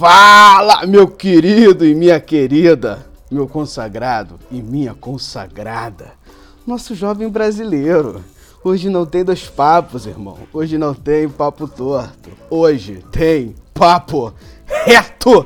Fala, meu querido e minha querida, meu consagrado e minha consagrada, nosso jovem brasileiro. Hoje não tem dois papos, irmão. Hoje não tem papo torto. Hoje tem papo reto.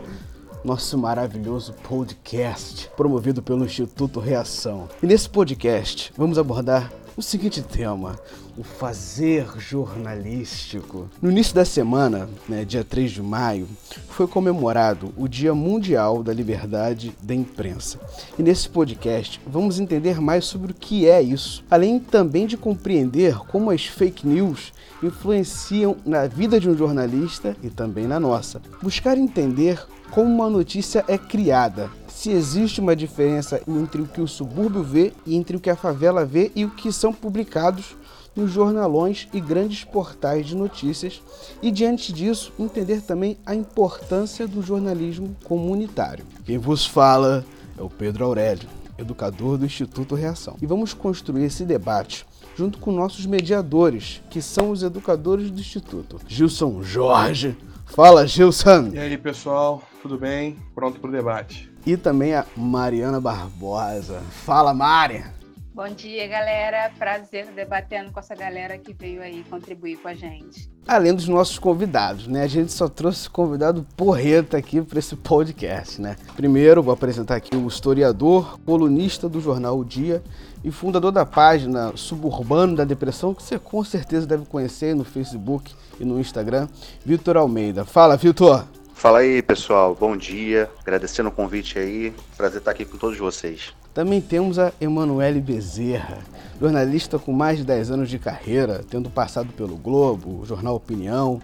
Nosso maravilhoso podcast, promovido pelo Instituto Reação. E nesse podcast vamos abordar o seguinte tema: o fazer jornalístico. No início da semana, né, dia 3 de maio, foi comemorado o Dia Mundial da Liberdade da Imprensa. E nesse podcast vamos entender mais sobre o que é isso, além também de compreender como as fake news influenciam na vida de um jornalista e também na nossa. Buscar entender como uma notícia é criada, se existe uma diferença entre o que o subúrbio vê e entre o que a favela vê e o que são publicados nos jornalões e grandes portais de notícias e diante disso entender também a importância do jornalismo comunitário. Quem vos fala é o Pedro Aurélio, educador do Instituto Reação. E vamos construir esse debate junto com nossos mediadores, que são os educadores do Instituto. Gilson Jorge. Fala, Gilson! E aí, pessoal, tudo bem? Pronto para o debate. E também a Mariana Barbosa. Fala, Mari! Bom dia, galera. Prazer debatendo com essa galera que veio aí contribuir com a gente. Além dos nossos convidados, né? A gente só trouxe convidado porreta aqui para esse podcast, né? Primeiro, vou apresentar aqui o historiador, colunista do jornal O Dia e fundador da página Suburbano da Depressão, que você com certeza deve conhecer no Facebook e no Instagram, Vitor Almeida. Fala, Vitor! Fala aí, pessoal. Bom dia. Agradecendo o convite aí. Prazer estar aqui com todos vocês. Também temos a Emanuele Bezerra, jornalista com mais de 10 anos de carreira, tendo passado pelo Globo, Jornal Opinião,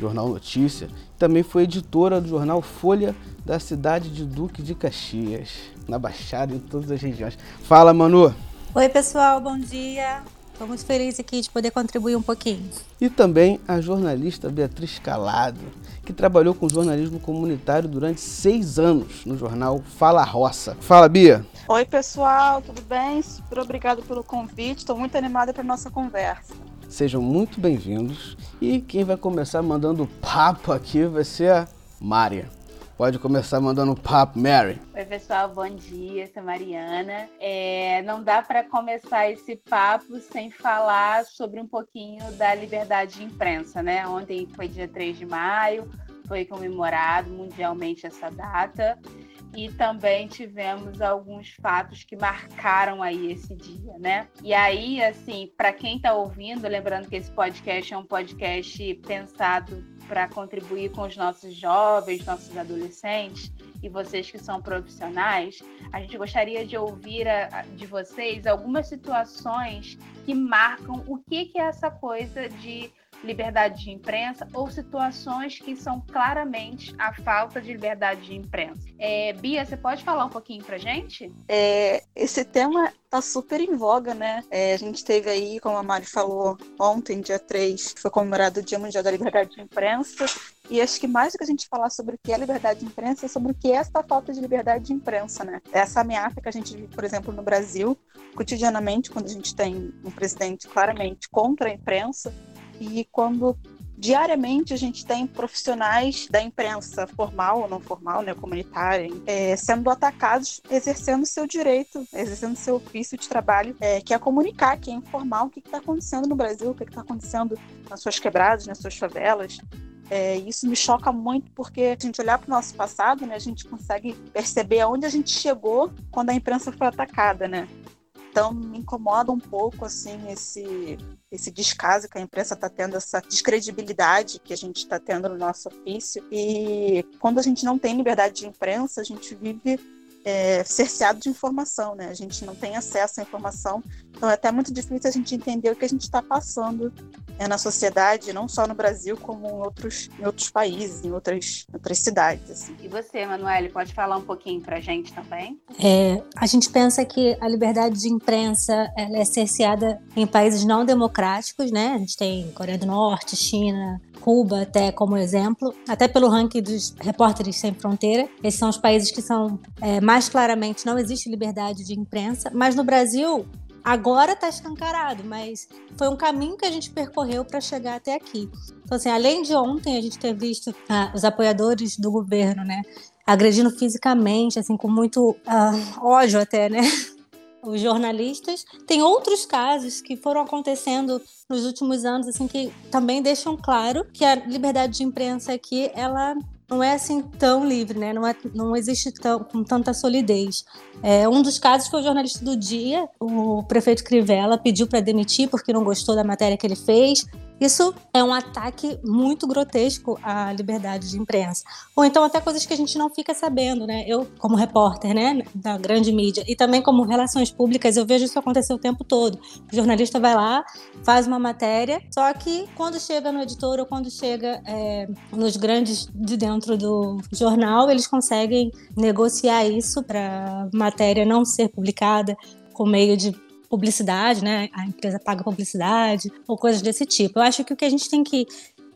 Jornal Notícia. Também foi editora do jornal Folha da cidade de Duque de Caxias, na Baixada e em todas as regiões. Fala, Manu! Oi, pessoal, bom dia. Estou muito feliz aqui de poder contribuir um pouquinho. E também a jornalista Beatriz Calado, que trabalhou com jornalismo comunitário durante seis anos no jornal Fala Roça. Fala, Bia! Oi, pessoal, tudo bem? Super obrigado pelo convite. Estou muito animada para nossa conversa. Sejam muito bem-vindos. E quem vai começar mandando papo aqui vai ser a Mária. Pode começar mandando papo, Mary. Oi, pessoal, bom dia. Sou Mariana. É, não dá para começar esse papo sem falar sobre um pouquinho da liberdade de imprensa, né? Ontem foi dia 3 de maio, foi comemorado mundialmente essa data e também tivemos alguns fatos que marcaram aí esse dia, né? E aí, assim, para quem está ouvindo, lembrando que esse podcast é um podcast pensado para contribuir com os nossos jovens, nossos adolescentes e vocês que são profissionais, a gente gostaria de ouvir a, de vocês algumas situações que marcam o que, que é essa coisa de liberdade de imprensa ou situações que são claramente a falta de liberdade de imprensa. É, Bia, você pode falar um pouquinho pra gente? É, esse tema tá super em voga, né? É, a gente teve aí, como a Mari falou, ontem, dia 3, foi comemorado o Dia Mundial da Liberdade de Imprensa. E acho que mais do que a gente falar sobre o que é liberdade de imprensa, é sobre o que é essa falta de liberdade de imprensa, né? Essa ameaça que a gente vive, por exemplo, no Brasil, cotidianamente, quando a gente tem um presidente claramente contra a imprensa, e quando diariamente a gente tem profissionais da imprensa formal ou não formal, né, comunitária, é, sendo atacados, exercendo seu direito, exercendo seu ofício de trabalho, é, que é comunicar, que é informar o que está acontecendo no Brasil, o que está acontecendo nas suas quebradas, nas suas favelas. É, isso me choca muito porque a gente olhar para o nosso passado, né, a gente consegue perceber aonde a gente chegou quando a imprensa foi atacada, né? Então me incomoda um pouco assim esse esse descaso que a imprensa está tendo, essa descredibilidade que a gente está tendo no nosso ofício. E quando a gente não tem liberdade de imprensa, a gente vive é, cerceado de informação, né? A gente não tem acesso à informação, então é até muito difícil a gente entender o que a gente está passando é, na sociedade, não só no Brasil, como em outros, em outros países, em outras, outras cidades. Assim. E você, Manuele, pode falar um pouquinho para a gente também? É, a gente pensa que a liberdade de imprensa ela é cerceada em países não democráticos, né? A gente tem Coreia do Norte, China, Cuba até como exemplo, até pelo ranking dos repórteres sem fronteira. Esses são os países que são é, mais claramente não existe liberdade de imprensa, mas no Brasil agora está escancarado, mas foi um caminho que a gente percorreu para chegar até aqui. Então, assim, além de ontem a gente ter visto ah, os apoiadores do governo, né, agredindo fisicamente, assim, com muito ah, ódio até, né, os jornalistas. Tem outros casos que foram acontecendo nos últimos anos, assim, que também deixam claro que a liberdade de imprensa aqui, ela não é assim tão livre, né? Não, é, não existe tão, com tanta solidez. É, um dos casos foi o jornalista do dia, o prefeito Crivella pediu para demitir porque não gostou da matéria que ele fez. Isso é um ataque muito grotesco à liberdade de imprensa. Ou então até coisas que a gente não fica sabendo, né? Eu, como repórter, né, da grande mídia, e também como relações públicas, eu vejo isso acontecer o tempo todo. O jornalista vai lá, faz uma matéria, só que quando chega no editor ou quando chega é, nos grandes de dentro do jornal, eles conseguem negociar isso para matéria não ser publicada com meio de publicidade, né? A empresa paga publicidade ou coisas desse tipo. Eu acho que o que a gente tem que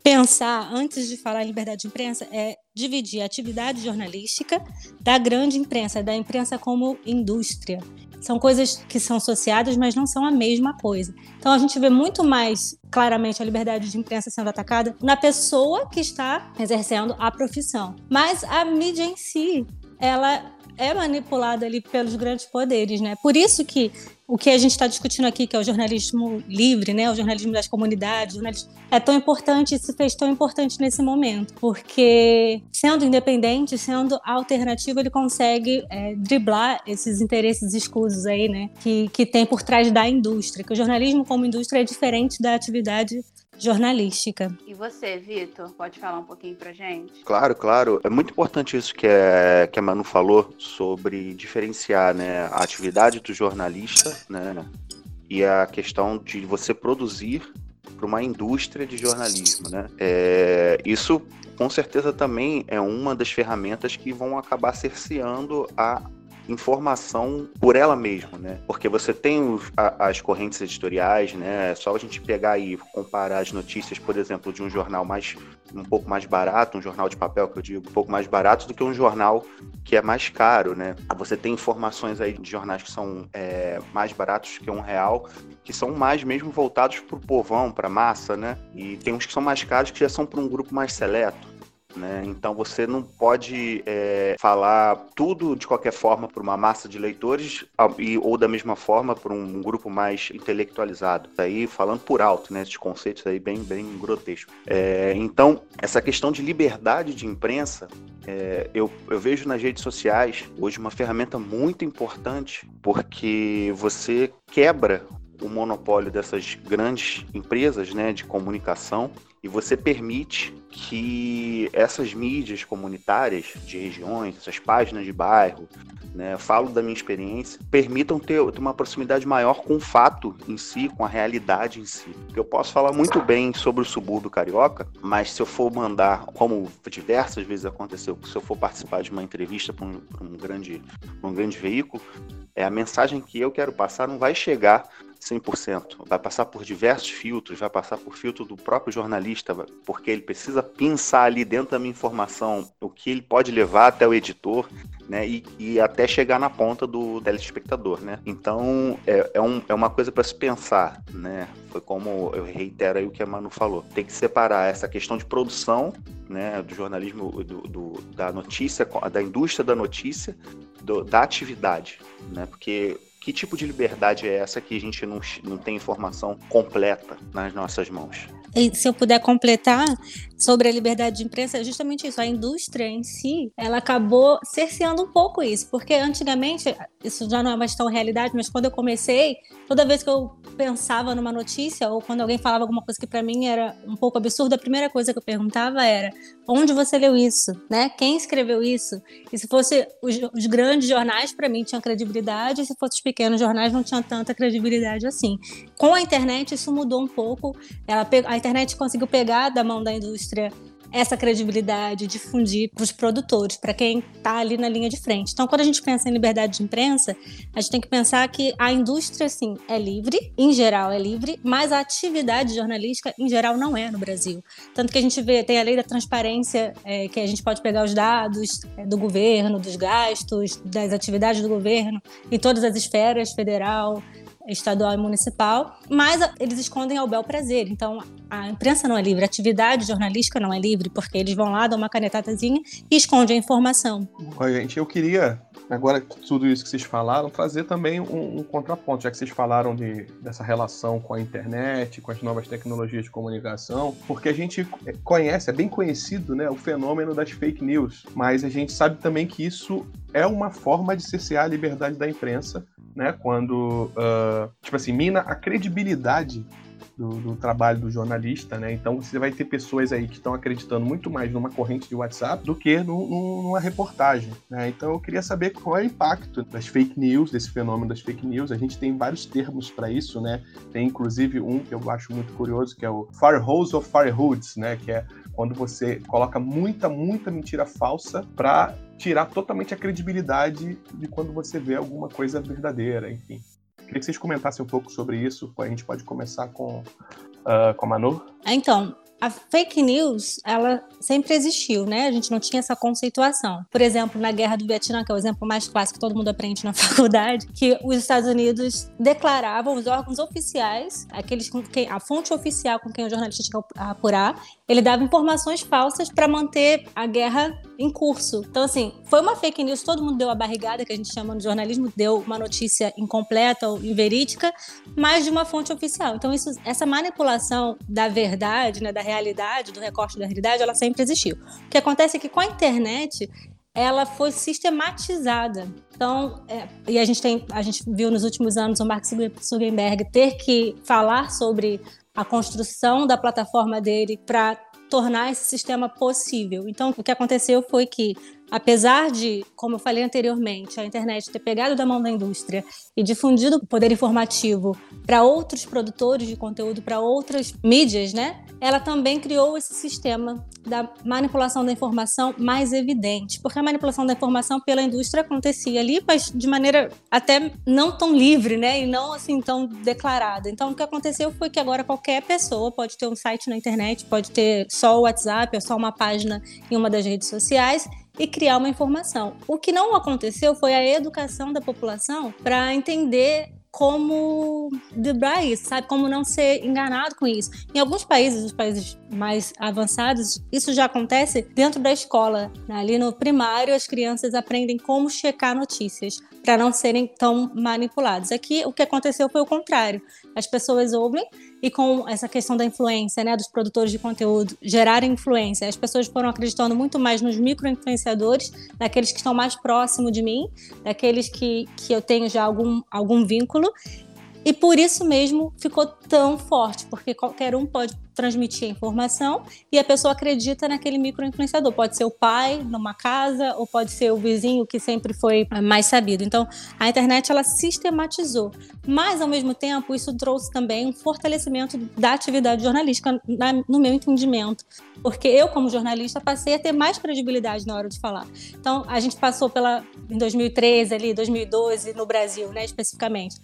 pensar antes de falar em liberdade de imprensa é dividir a atividade jornalística da grande imprensa, da imprensa como indústria. São coisas que são associadas, mas não são a mesma coisa. Então a gente vê muito mais claramente a liberdade de imprensa sendo atacada na pessoa que está exercendo a profissão. Mas a mídia em si, ela é manipulada ali pelos grandes poderes, né? Por isso que o que a gente está discutindo aqui, que é o jornalismo livre, né, o jornalismo das comunidades, jornalismo, é tão importante se fez tão importante nesse momento, porque sendo independente, sendo alternativo, ele consegue é, driblar esses interesses escusos aí, né, que, que tem por trás da indústria, que o jornalismo como indústria é diferente da atividade jornalística. E você, Vitor, pode falar um pouquinho pra gente? Claro, claro. É muito importante isso que, é, que a Manu falou sobre diferenciar né, a atividade do jornalista né, e a questão de você produzir para uma indústria de jornalismo. Né? É, isso, com certeza, também é uma das ferramentas que vão acabar cerceando a informação por ela mesma, né? Porque você tem a, as correntes editoriais, né? É só a gente pegar e comparar as notícias, por exemplo, de um jornal mais um pouco mais barato, um jornal de papel que eu digo, um pouco mais barato do que um jornal que é mais caro, né? Você tem informações aí de jornais que são é, mais baratos que um real, que são mais mesmo voltados para o povão, para a massa, né? E tem uns que são mais caros que já são para um grupo mais seleto. Né? Então você não pode é, falar tudo de qualquer forma para uma massa de leitores e, ou da mesma forma para um, grupo mais intelectualizado. Aí falando por alto, né? Esses conceitos aí bem, bem grotescos. É, então, essa questão de liberdade de imprensa, é, eu, eu vejo nas redes sociais hoje uma ferramenta muito importante porque você quebra o monopólio dessas grandes empresas né, de comunicação e você permite que essas mídias comunitárias de regiões, essas páginas de bairro, né, falo da minha experiência, permitam ter, ter, uma proximidade maior com o fato em si, com a realidade em si. Eu posso falar muito bem sobre o subúrbio carioca, mas se eu for mandar, como diversas vezes aconteceu, se eu for participar de uma entrevista para um, um, grande, um grande veículo, é a mensagem que eu quero passar não vai chegar 100%. Vai passar por diversos filtros, vai passar por filtro do próprio jornalista, porque ele precisa pensar ali dentro da minha informação o que ele pode levar até o editor, né, e, e até chegar na ponta do telespectador, né. Então, é, é, um, é uma coisa para se pensar, né. Foi como eu reitero aí o que a Manu falou. Tem que separar essa questão de produção, né, do jornalismo, do, do da notícia, da indústria da notícia, do, da atividade, né, porque que tipo de liberdade é essa que a gente não, não tem informação completa nas nossas mãos? E se eu puder completar sobre a liberdade de imprensa, é justamente isso. A indústria em si, ela acabou cerceando um pouco isso, porque antigamente, isso já não é mais tão realidade, mas quando eu comecei, toda vez que eu pensava numa notícia ou quando alguém falava alguma coisa que para mim era um pouco absurda, a primeira coisa que eu perguntava era: onde você leu isso, né? Quem escreveu isso? E se fosse os, os grandes jornais, para mim tinham credibilidade, e se fosse os pequenos jornais, não tinham tanta credibilidade assim. Com a internet, isso mudou um pouco. Ela, a internet conseguiu pegar da mão da indústria essa credibilidade, difundir para os produtores, para quem está ali na linha de frente. Então, quando a gente pensa em liberdade de imprensa, a gente tem que pensar que a indústria, sim, é livre, em geral é livre, mas a atividade jornalística, em geral, não é no Brasil. Tanto que a gente vê, tem a lei da transparência, é, que a gente pode pegar os dados é, do governo, dos gastos, das atividades do governo, em todas as esferas, federal, estadual e municipal, mas eles escondem ao bel prazer. Então, a imprensa não é livre, a atividade jornalística não é livre, porque eles vão lá, dão uma canetadazinha e escondem a informação. Olha, gente, eu queria, agora tudo isso que vocês falaram, trazer também um, um contraponto, já que vocês falaram de, dessa relação com a internet, com as novas tecnologias de comunicação, porque a gente conhece, é bem conhecido, né, o fenômeno das fake news, mas a gente sabe também que isso é uma forma de cercear a liberdade da imprensa né? Quando, uh, tipo assim, mina a credibilidade do, do, trabalho do jornalista, né? Então você vai ter pessoas aí que estão acreditando muito mais numa corrente de WhatsApp do que no, no, numa reportagem, né? Então eu queria saber qual é o impacto das fake news, desse fenômeno das fake news. A gente tem vários termos para isso, né? Tem inclusive um que eu acho muito curioso, que é o Firehose of Firehoods, né? Que é quando você coloca muita, muita mentira falsa para tirar totalmente a credibilidade de quando você vê alguma coisa verdadeira, enfim. Queria que vocês comentassem um pouco sobre isso. A gente pode começar com, uh, com a Manu. Então, a fake news, ela sempre existiu, né? A gente não tinha essa conceituação. Por exemplo, na Guerra do Vietnã, que é o exemplo mais clássico que todo mundo aprende na faculdade, que os Estados Unidos declaravam, os órgãos oficiais, aqueles com quem, a fonte oficial com quem o jornalista tinha que apurar, ele dava informações falsas para manter a guerra em curso. Então, assim, foi uma fake news, todo mundo deu a barrigada, que a gente chama no jornalismo, deu uma notícia incompleta ou inverídica, mas de uma fonte oficial. Então, isso, essa manipulação da verdade, né, da realidade, do recorte da realidade, ela sempre existiu. O que acontece é que com a internet, ela foi sistematizada. Então, é, e a gente tem, a gente viu nos últimos anos o Mark Zuckerberg ter que falar sobre a construção da plataforma dele para tornar esse sistema possível. Então, o que aconteceu foi que apesar de, como eu falei anteriormente, a internet ter pegado da mão da indústria e difundido o poder informativo para outros produtores de conteúdo, para outras mídias, né? Ela também criou esse sistema da manipulação da informação mais evidente, porque a manipulação da informação pela indústria acontecia ali, mas de maneira até não tão livre, né? E não assim tão declarada. Então, o que aconteceu foi que agora qualquer pessoa pode ter um site na internet, pode ter só o WhatsApp ou só uma página em uma das redes sociais e criar uma informação. O que não aconteceu foi a educação da população para entender como driblar isso, sabe? Como não ser enganado com isso. Em alguns países, os países mais avançados, isso já acontece dentro da escola. Né? Ali no primário, as crianças aprendem como checar notícias para não serem tão manipulados. Aqui, o que aconteceu foi o contrário. As pessoas ouvem e com essa questão da influência, né, dos produtores de conteúdo gerarem influência, as pessoas foram acreditando muito mais nos micro-influenciadores, daqueles que estão mais próximos de mim, daqueles que, que eu tenho já algum, algum vínculo, e por isso mesmo ficou tão forte, porque qualquer um pode transmitir a informação e a pessoa acredita naquele microinfluenciador. Pode ser o pai numa casa ou pode ser o vizinho que sempre foi mais sabido. Então, a internet ela sistematizou, mas ao mesmo tempo isso trouxe também um fortalecimento da atividade jornalística na, no meu entendimento, porque eu como jornalista passei a ter mais credibilidade na hora de falar. Então, a gente passou pela em 2013 ali, 2012 no Brasil, né, especificamente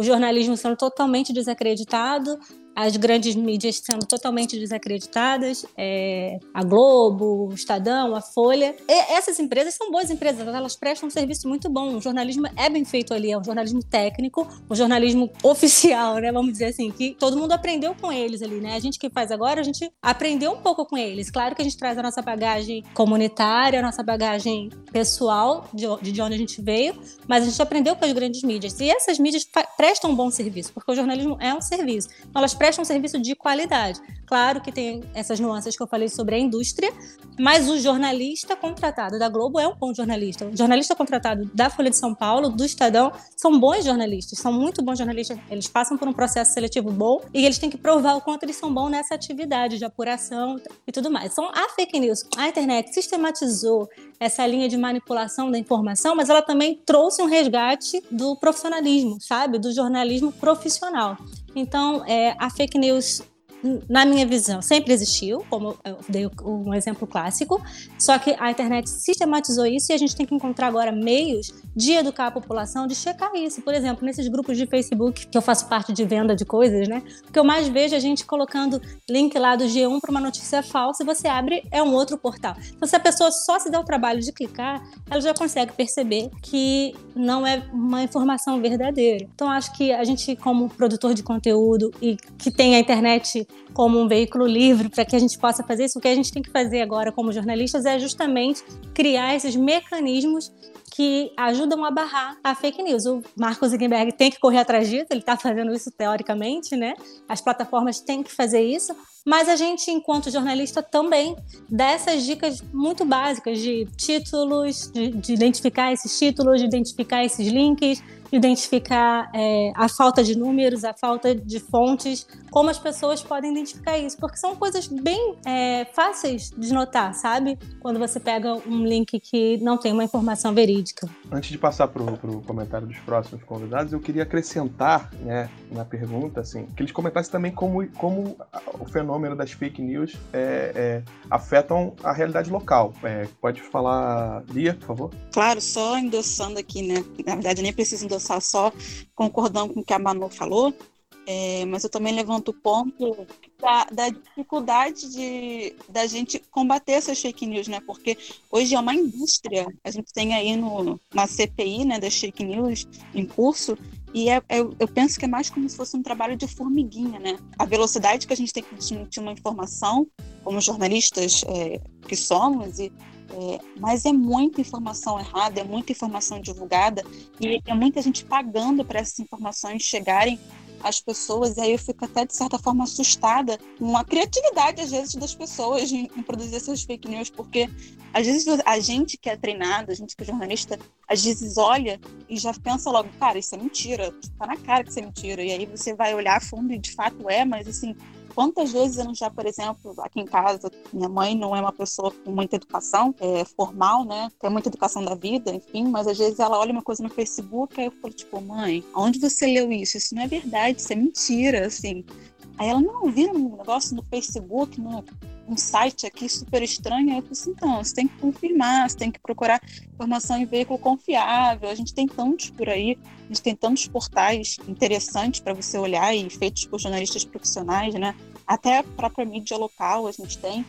o jornalismo sendo totalmente desacreditado, as grandes mídias sendo totalmente desacreditadas, é, a Globo, o Estadão, a Folha. E essas empresas são boas empresas, elas prestam um serviço muito bom. O jornalismo é bem feito ali, é um jornalismo técnico, um jornalismo oficial, né? Vamos dizer assim, que todo mundo aprendeu com eles ali, né? A gente que faz agora, a gente aprendeu um pouco com eles. Claro que a gente traz a nossa bagagem comunitária, a nossa bagagem pessoal, de, de onde a gente veio, mas a gente aprendeu com as grandes mídias. E essas mídias prestam um bom serviço, porque o jornalismo é um serviço. Então, elas prestam um serviço de qualidade. Claro que tem essas nuances que eu falei sobre a indústria, mas o jornalista contratado da Globo é um bom jornalista. O jornalista contratado da Folha de São Paulo, do Estadão, são bons jornalistas, são muito bons jornalistas. Eles passam por um processo seletivo bom e eles têm que provar o quanto eles são bons nessa atividade de apuração e tudo mais. Então, a fake news, a internet sistematizou essa linha de manipulação da informação, mas ela também trouxe um resgate do profissionalismo, sabe? Do jornalismo profissional. Então, é, a fake news na minha visão, sempre existiu, como eu dei um exemplo clássico, só que a internet sistematizou isso e a gente tem que encontrar agora meios de educar a população, de checar isso. Por exemplo, nesses grupos de Facebook, que eu faço parte de venda de coisas, né? O que eu mais vejo é a gente colocando link lá do G1 para uma notícia falsa e você abre, é um outro portal. Então, se a pessoa só se dá o trabalho de clicar, ela já consegue perceber que não é uma informação verdadeira. Então, acho que a gente, como produtor de conteúdo e que tem a internet como um veículo livre para que a gente possa fazer isso. O que a gente tem que fazer agora como jornalistas é justamente criar esses mecanismos que ajudam a barrar a fake news. O Marco Zuckerberg tem que correr atrás disso, ele está fazendo isso teoricamente, né? As plataformas têm que fazer isso, mas a gente, enquanto jornalista, também dá essas dicas muito básicas de títulos, de, de identificar esses títulos, de identificar esses links, identificar é, a falta de números, a falta de fontes, como as pessoas podem identificar isso, porque são coisas bem é, fáceis de notar, sabe? Quando você pega um link que não tem uma informação verídica. Antes de passar para o comentário dos próximos convidados, eu queria acrescentar né, na pergunta assim, que eles comentassem também como, como o fenômeno das fake news é, é afetam a realidade local. É, pode falar, Lia, por favor? Claro, só endossando aqui, né? Na verdade, nem preciso endossar só concordando com o que a Manu falou, é, mas eu também levanto o ponto da, da, dificuldade de da gente combater essas fake news, né? Porque hoje é uma indústria. A gente tem aí no, na CPI, né, das fake news em curso, e é, é, eu penso que é mais como se fosse um trabalho de formiguinha, né? A velocidade que a gente tem que desmentir uma informação, como jornalistas é, que somos, e é, mas é muita informação errada, é muita informação divulgada e é muita gente pagando para essas informações chegarem às pessoas. E aí eu fico até, de certa forma, assustada com a criatividade, às vezes, das pessoas em, em produzir essas fake news, porque às vezes a gente que é treinado, a gente que é jornalista, às vezes olha e já pensa logo, cara, isso é mentira, tá na cara que isso é mentira. E aí você vai olhar a fundo e de fato é, mas assim, Quantas vezes eu não já, por exemplo, aqui em casa, minha mãe não é uma pessoa com muita educação é, formal, né? Tem muita educação da vida, enfim, mas às vezes ela olha uma coisa no Facebook, aí eu falo, tipo, mãe, aonde você leu isso? Isso não é verdade, isso é mentira, assim. Aí ela, não, vi um negócio no Facebook, no, um site aqui super estranho. Aí eu falei assim, então, você tem que confirmar, você tem que procurar informação em veículo confiável. A gente tem tantos por aí, a gente tem tantos portais interessantes para você olhar e feitos por jornalistas profissionais, né? Até a própria mídia local a gente tem.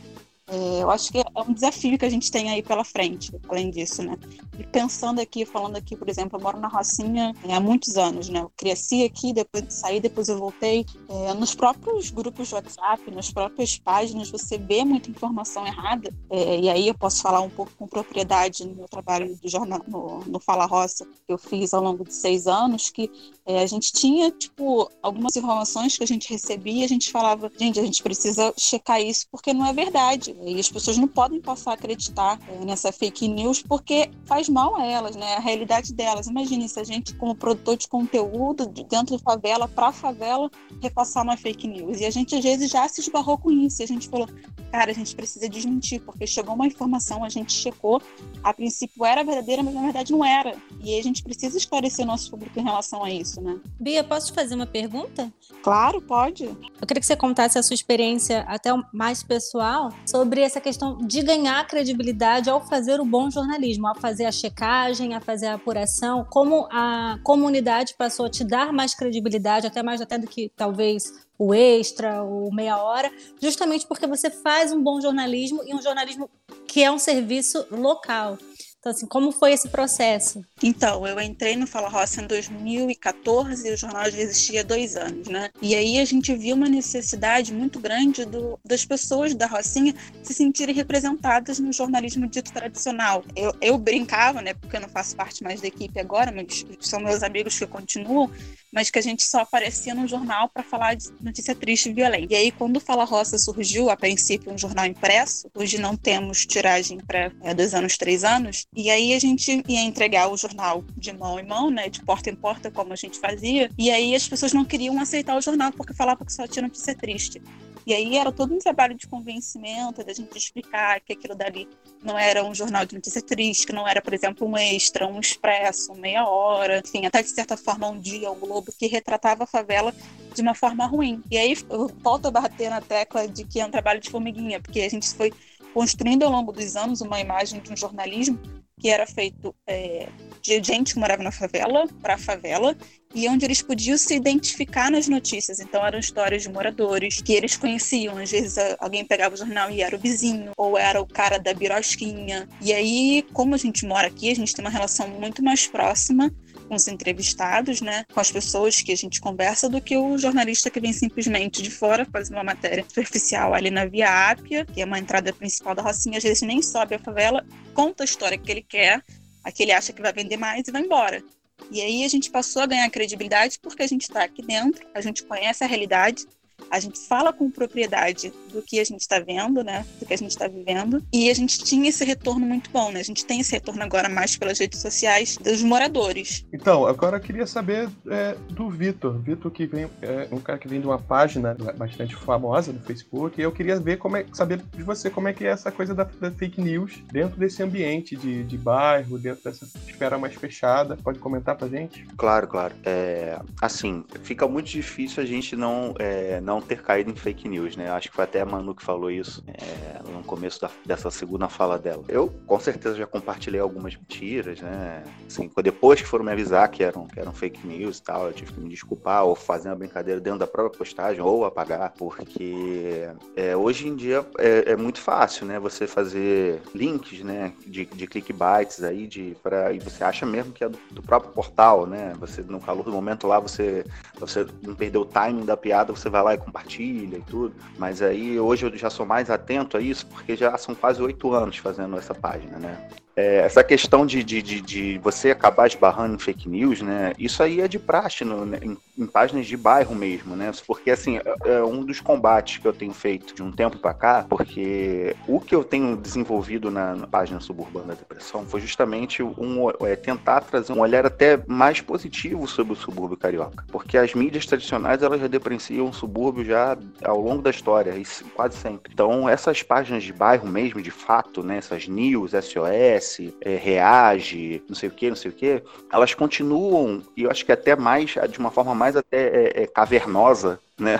É, eu acho que é um desafio que a gente tem aí pela frente, além disso, né? E pensando aqui, falando aqui, por exemplo, eu moro na Rocinha há muitos anos, né? Eu cresci aqui, depois saí, depois eu voltei. É, nos próprios grupos de WhatsApp, nas próprias páginas, você vê muita informação errada. É, e aí eu posso falar um pouco com propriedade no meu trabalho do jornal, no, no Fala Roça, que eu fiz ao longo de seis anos, que é, a gente tinha, tipo, algumas informações que a gente recebia a gente falava, gente, a gente precisa checar isso porque não é verdade. E as pessoas não podem passar a acreditar é, nessa fake news porque faz mal a elas, né? A realidade delas. Imagine se a gente, como produtor de conteúdo, dentro de favela, para favela, repassar uma fake news. E a gente, às vezes, já se esbarrou com isso. E a gente falou, cara, a gente precisa desmentir, porque chegou uma informação, a gente checou, a princípio era verdadeira, mas na verdade não era. E aí a gente precisa esclarecer o nosso público em relação a isso, né? Bia, posso te fazer uma pergunta? Claro, pode. Eu queria que você contasse a sua experiência até mais pessoal sobre sobre essa questão de ganhar credibilidade ao fazer o bom jornalismo, ao fazer a checagem, a fazer a apuração, como a comunidade passou a te dar mais credibilidade, até mais até do que talvez o extra, o meia hora, justamente porque você faz um bom jornalismo e um jornalismo que é um serviço local. Então, assim, como foi esse processo? Então, eu entrei no Fala Roça em 2014 e o jornal já existia há dois anos, né? E aí a gente viu uma necessidade muito grande do, das pessoas da Rocinha se sentirem representadas no jornalismo dito tradicional. Eu, eu brincava, né, porque eu não faço parte mais da equipe agora, mas são meus amigos que continuam, mas que a gente só aparecia no jornal para falar de notícia triste e violenta. E aí, quando o Fala Roça surgiu, a princípio um jornal impresso, hoje não temos tiragem para é, dois anos, três anos, e aí a gente ia entregar o jornal de mão em mão, né, de porta em porta, como a gente fazia, e aí as pessoas não queriam aceitar o jornal porque falava que só tinha notícia triste. E aí era todo um trabalho de convencimento, da gente explicar que aquilo dali não era um jornal de notícia triste, que não era, por exemplo, um extra, um expresso, meia hora, enfim, até de certa forma um dia, um Globo, que retratava a favela de uma forma ruim. E aí eu volto a bater na tecla de que é um trabalho de formiguinha, porque a gente foi construindo ao longo dos anos uma imagem de um jornalismo que era feito é, de gente que morava na favela para a favela e onde eles podiam se identificar nas notícias. Então eram histórias de moradores que eles conheciam. Às vezes alguém pegava o jornal e era o vizinho, ou era o cara da birosquinha. E aí, como a gente mora aqui, a gente tem uma relação muito mais próxima com os entrevistados, né, com as pessoas que a gente conversa, do que o jornalista que vem simplesmente de fora fazer uma matéria superficial ali na Via Ápia, que é uma entrada principal da Rocinha, às vezes nem sobe a favela, conta a história que ele quer, a que ele acha que vai vender mais e vai embora. E aí a gente passou a ganhar credibilidade porque a gente está aqui dentro, a gente conhece a realidade a gente fala com propriedade do que a gente está vendo, né? Do que a gente está vivendo. E a gente tinha esse retorno muito bom, né? A gente tem esse retorno agora mais pelas redes sociais dos moradores. Então, agora eu queria saber é, do Vitor. Vitor que vem, é um cara que vem de uma página bastante famosa do Facebook. E eu queria ver como é, saber de você como é que é essa coisa da, da fake news dentro desse ambiente de, de bairro, dentro dessa esfera mais fechada. Pode comentar pra gente? Claro, claro. É, assim, fica muito difícil a gente não, é, não não ter caído em fake news, né? Acho que foi até a Manu que falou isso é, no começo da, dessa segunda fala dela. Eu, com certeza, já compartilhei algumas mentiras, né? Assim, depois que foram me avisar que eram, que eram fake news e tal, eu tive que me desculpar ou fazer uma brincadeira dentro da própria postagem ou apagar, porque é, hoje em dia é, é, muito fácil, né? Você fazer links, né? De, de clickbaits aí, de, pra, e você acha mesmo que é do, do próprio portal, né? Você, no calor do momento lá, você, você não perdeu o timing da piada, você vai lá e compartilha e tudo. Mas aí hoje eu já sou mais atento a isso, porque já são quase oito anos fazendo essa página, né? É, essa questão de, de, de, de, você acabar esbarrando em fake news, né? Isso aí é de praxe no, né, em, em, páginas de bairro mesmo, né? Porque, assim, é, é um dos combates que eu tenho feito de um tempo para cá, porque o que eu tenho desenvolvido na, na página suburbana da depressão foi justamente um, é, tentar trazer um olhar até mais positivo sobre o subúrbio carioca. Porque as mídias tradicionais, elas já depreciam o subúrbio já ao longo da história, quase sempre. Então, essas páginas de bairro mesmo, de fato, né? Essas news, SOS, é, reage, não sei o que, não sei o que, elas continuam, e eu acho que até mais, de uma forma mais até é, é, cavernosa, né?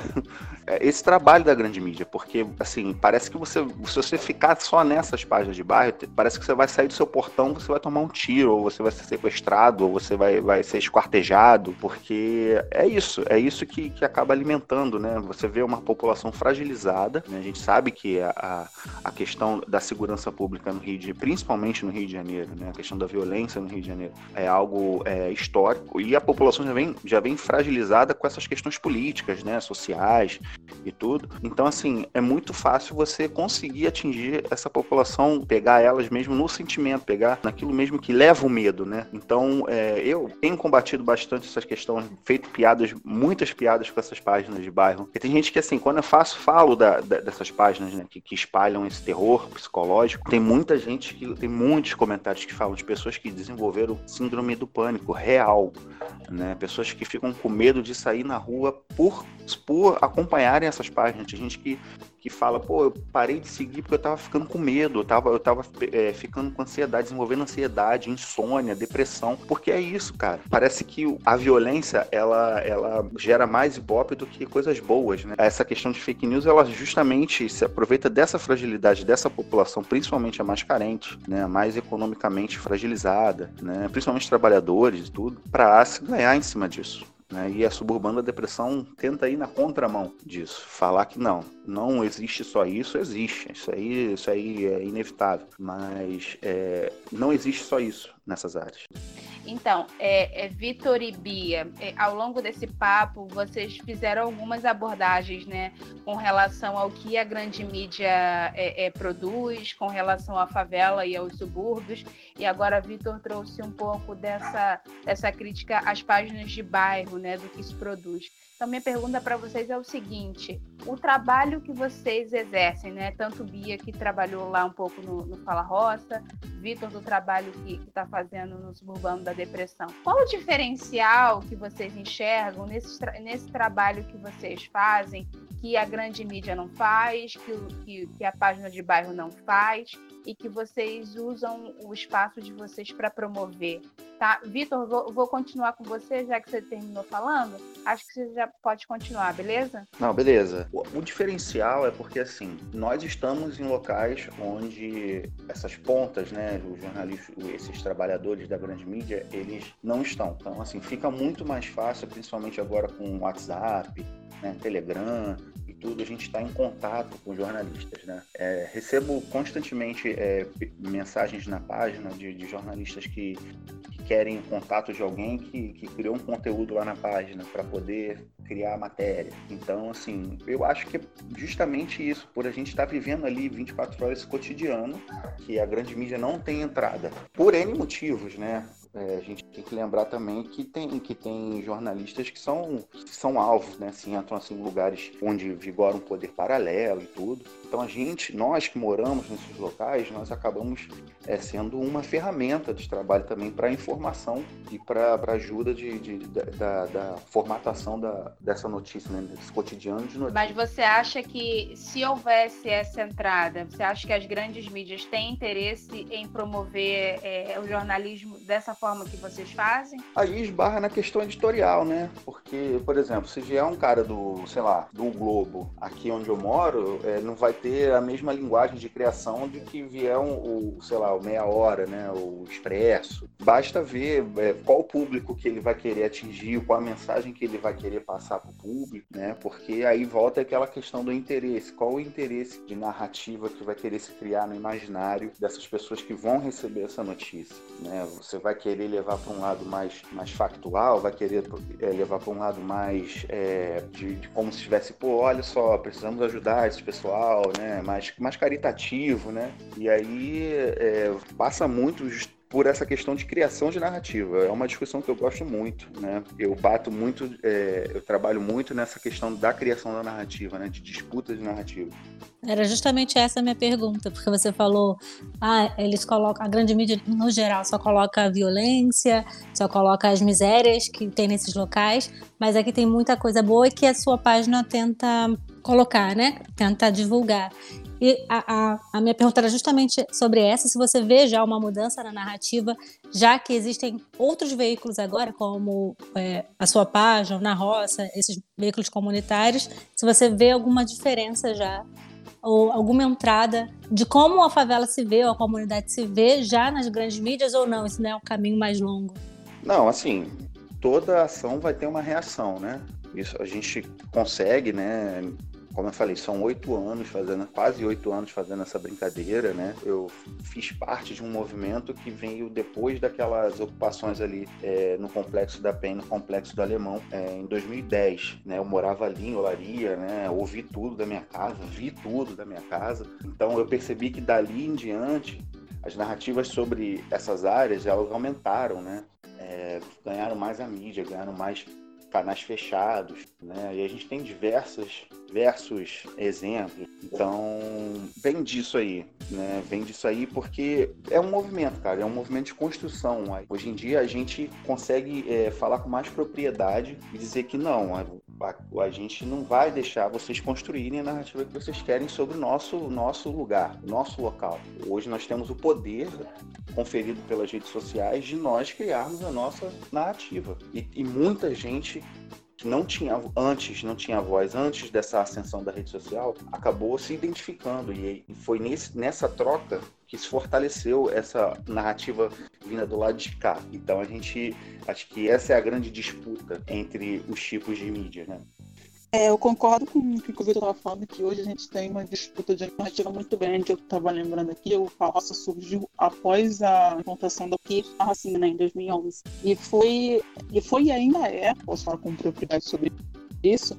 É, esse trabalho da grande mídia, porque assim, parece que você, se você ficar só nessas páginas de bairro, parece que você vai sair do seu portão, você vai tomar um tiro, ou você vai ser sequestrado, ou você vai, vai ser esquartejado, porque é isso, é isso que, que acaba alimentando, né? Você vê uma população fragilizada, né? A gente sabe que a, a questão da segurança pública no Rio de principalmente no Rio de Janeiro, né? A questão da violência no Rio de Janeiro é algo é, histórico, e a população já vem, já vem fragilizada com essas questões políticas, né? Sociais e tudo. Então, assim, é muito fácil você conseguir atingir essa população, pegar elas mesmo no sentimento, pegar naquilo mesmo que leva o medo, né? Então, é, eu tenho combatido bastante essas questões, feito piadas, muitas piadas com essas páginas de bairro. E tem gente que, assim, quando eu faço, falo da, da, dessas páginas, né, que, que espalham esse terror psicológico, tem muita gente que, tem muitos comentários que falam de pessoas que desenvolveram síndrome do pânico real, né? Pessoas que ficam com medo de sair na rua por por acompanharem essas páginas. Tem gente que, que fala, pô, eu parei de seguir porque eu tava ficando com medo, eu tava, eu tava é, ficando com ansiedade, desenvolvendo ansiedade, insônia, depressão. Porque é isso, cara. Parece que a violência, ela, ela gera mais ibope do que coisas boas, né? Essa questão de fake news, ela justamente se aproveita dessa fragilidade dessa população, principalmente a mais carente, né? A mais economicamente fragilizada, né? Principalmente trabalhadores e tudo, para se ganhar em cima disso. Né? E a suburbana depressão tenta ir na contramão disso, falar que não, não existe só isso, existe, isso aí, isso aí é inevitável, mas é, não existe só isso nessas áreas. Então, é, é, Vitor e Bia, é, ao longo desse papo, vocês fizeram algumas abordagens, né, com relação ao que a grande mídia é, é produz, com relação à favela e aos subúrbios, e agora Vitor trouxe um pouco dessa, dessa crítica às páginas de bairro, né, do que se produz. Então, minha pergunta para vocês é o seguinte: o trabalho que vocês exercem, né? Tanto Bia, que trabalhou lá um pouco no, no Fala Roça, Vitor, do trabalho que está fazendo no Suburbano da Depressão. Qual o diferencial que vocês enxergam nesse, nesse trabalho que vocês fazem, que a grande mídia não faz, que, que, que a página de bairro não faz, e que vocês usam o espaço de vocês para promover? Tá? Vitor, vou, vou, continuar com você, já que você terminou falando. Acho que você já pode continuar, beleza? Não, beleza. O, o diferencial é porque, assim, nós estamos em locais onde essas pontas, né, os jornalistas, esses trabalhadores da grande mídia, eles não estão. Então, assim, fica muito mais fácil, principalmente agora com o WhatsApp, né, Telegram, tudo, a gente está em contato com jornalistas, né? É, recebo constantemente é, mensagens na página de, de jornalistas que, que, querem contato de alguém que, que criou um conteúdo lá na página para poder criar a matéria. Então, assim, eu acho que é justamente isso, por a gente estar tá vivendo ali 24 horas esse cotidiano, que a grande mídia não tem entrada, por N motivos, né? É, a gente tem que lembrar também que tem, que tem jornalistas que são, que são alvos, né? Assim, entram assim, em lugares onde vigora um poder paralelo e tudo. Então a gente, nós que moramos nesses locais, nós acabamos é, sendo uma ferramenta de trabalho também para informação e para ajuda de, de, de da, da, formatação da, dessa notícia, né? desse cotidiano de notícia. Mas você acha que se houvesse essa entrada, você acha que as grandes mídias têm interesse em promover é, o jornalismo dessa forma que vocês fazem? Aí esbarra na questão editorial, né? Porque, por exemplo, se vier um cara do, sei lá, do Globo, aqui onde eu moro, é, não vai ter a mesma linguagem de criação de que vier um, o, sei lá, o Meia Hora, né? O Expresso. Basta ver é, qual o público que ele vai querer atingir, qual a mensagem que ele vai querer passar para o público, né? Porque aí volta aquela questão do interesse. Qual o interesse de narrativa que vai querer se criar no imaginário dessas pessoas que vão receber essa notícia, né? Você vai querer levar para um lado mais, mais factual, vai querer é, levar para um lado mais é, de, de, como se estivesse, pô, olha só, precisamos ajudar esse pessoal, né? Mais, mais caritativo, né? E aí é, passa muito por essa questão de criação de narrativa. É uma discussão que eu gosto muito, né? Eu bato muito, é, eu trabalho muito nessa questão da criação da narrativa, né? De disputa de narrativa. Era justamente essa a minha pergunta, porque você falou, ah, eles colocam, a grande mídia no geral só coloca a violência, só coloca as misérias que tem nesses locais, mas aqui tem muita coisa boa e que a sua página tenta colocar, né? Tenta divulgar. E a, a, a, minha pergunta era justamente sobre essa: se você vê já uma mudança na narrativa, já que existem outros veículos agora, como é, a sua página, na roça, esses veículos comunitários, se você vê alguma diferença já, ou alguma entrada de como a favela se vê, ou a comunidade se vê já nas grandes mídias, ou não? Isso não é um caminho mais longo? Não, assim, toda ação vai ter uma reação, né? Isso a gente consegue, né? Como eu falei, são oito anos fazendo, quase oito anos fazendo essa brincadeira, né? Eu fiz parte de um movimento que veio depois daquelas ocupações ali é, no Complexo da PEN, no Complexo do Alemão, é, em 2010, né? Eu morava ali em Olaria, né? Ouvi tudo da minha casa, vi tudo da minha casa. Então eu percebi que dali em diante as narrativas sobre essas áreas elas aumentaram, né? É, ganharam mais a mídia, ganharam mais canais fechados, né? E a gente tem diversas, diversos exemplos. Então, vem disso aí, né? Vem disso aí porque é um movimento, cara, é um movimento de construção. Hoje em dia a gente consegue é, falar com mais propriedade e dizer que não, a, gente não vai deixar vocês construírem a narrativa que vocês querem sobre o nosso, nosso lugar, nosso local. Hoje nós temos o poder conferido pelas redes sociais de nós criarmos a nossa narrativa. E, e muita gente que não tinha antes, não tinha voz antes dessa ascensão da rede social, acabou se identificando e foi nesse, nessa troca que se fortaleceu essa narrativa vinda do lado de cá. Então a gente acho que essa é a grande disputa entre os tipos de mídia, né? É, eu concordo com o que o Vitor estava falando, que hoje a gente tem uma disputa de narrativa muito grande. Eu estava lembrando aqui, o Falroça surgiu após a implantação do PIR Racina, né, em 2011. E foi, e foi ainda é, posso falar com propriedade sobre isso,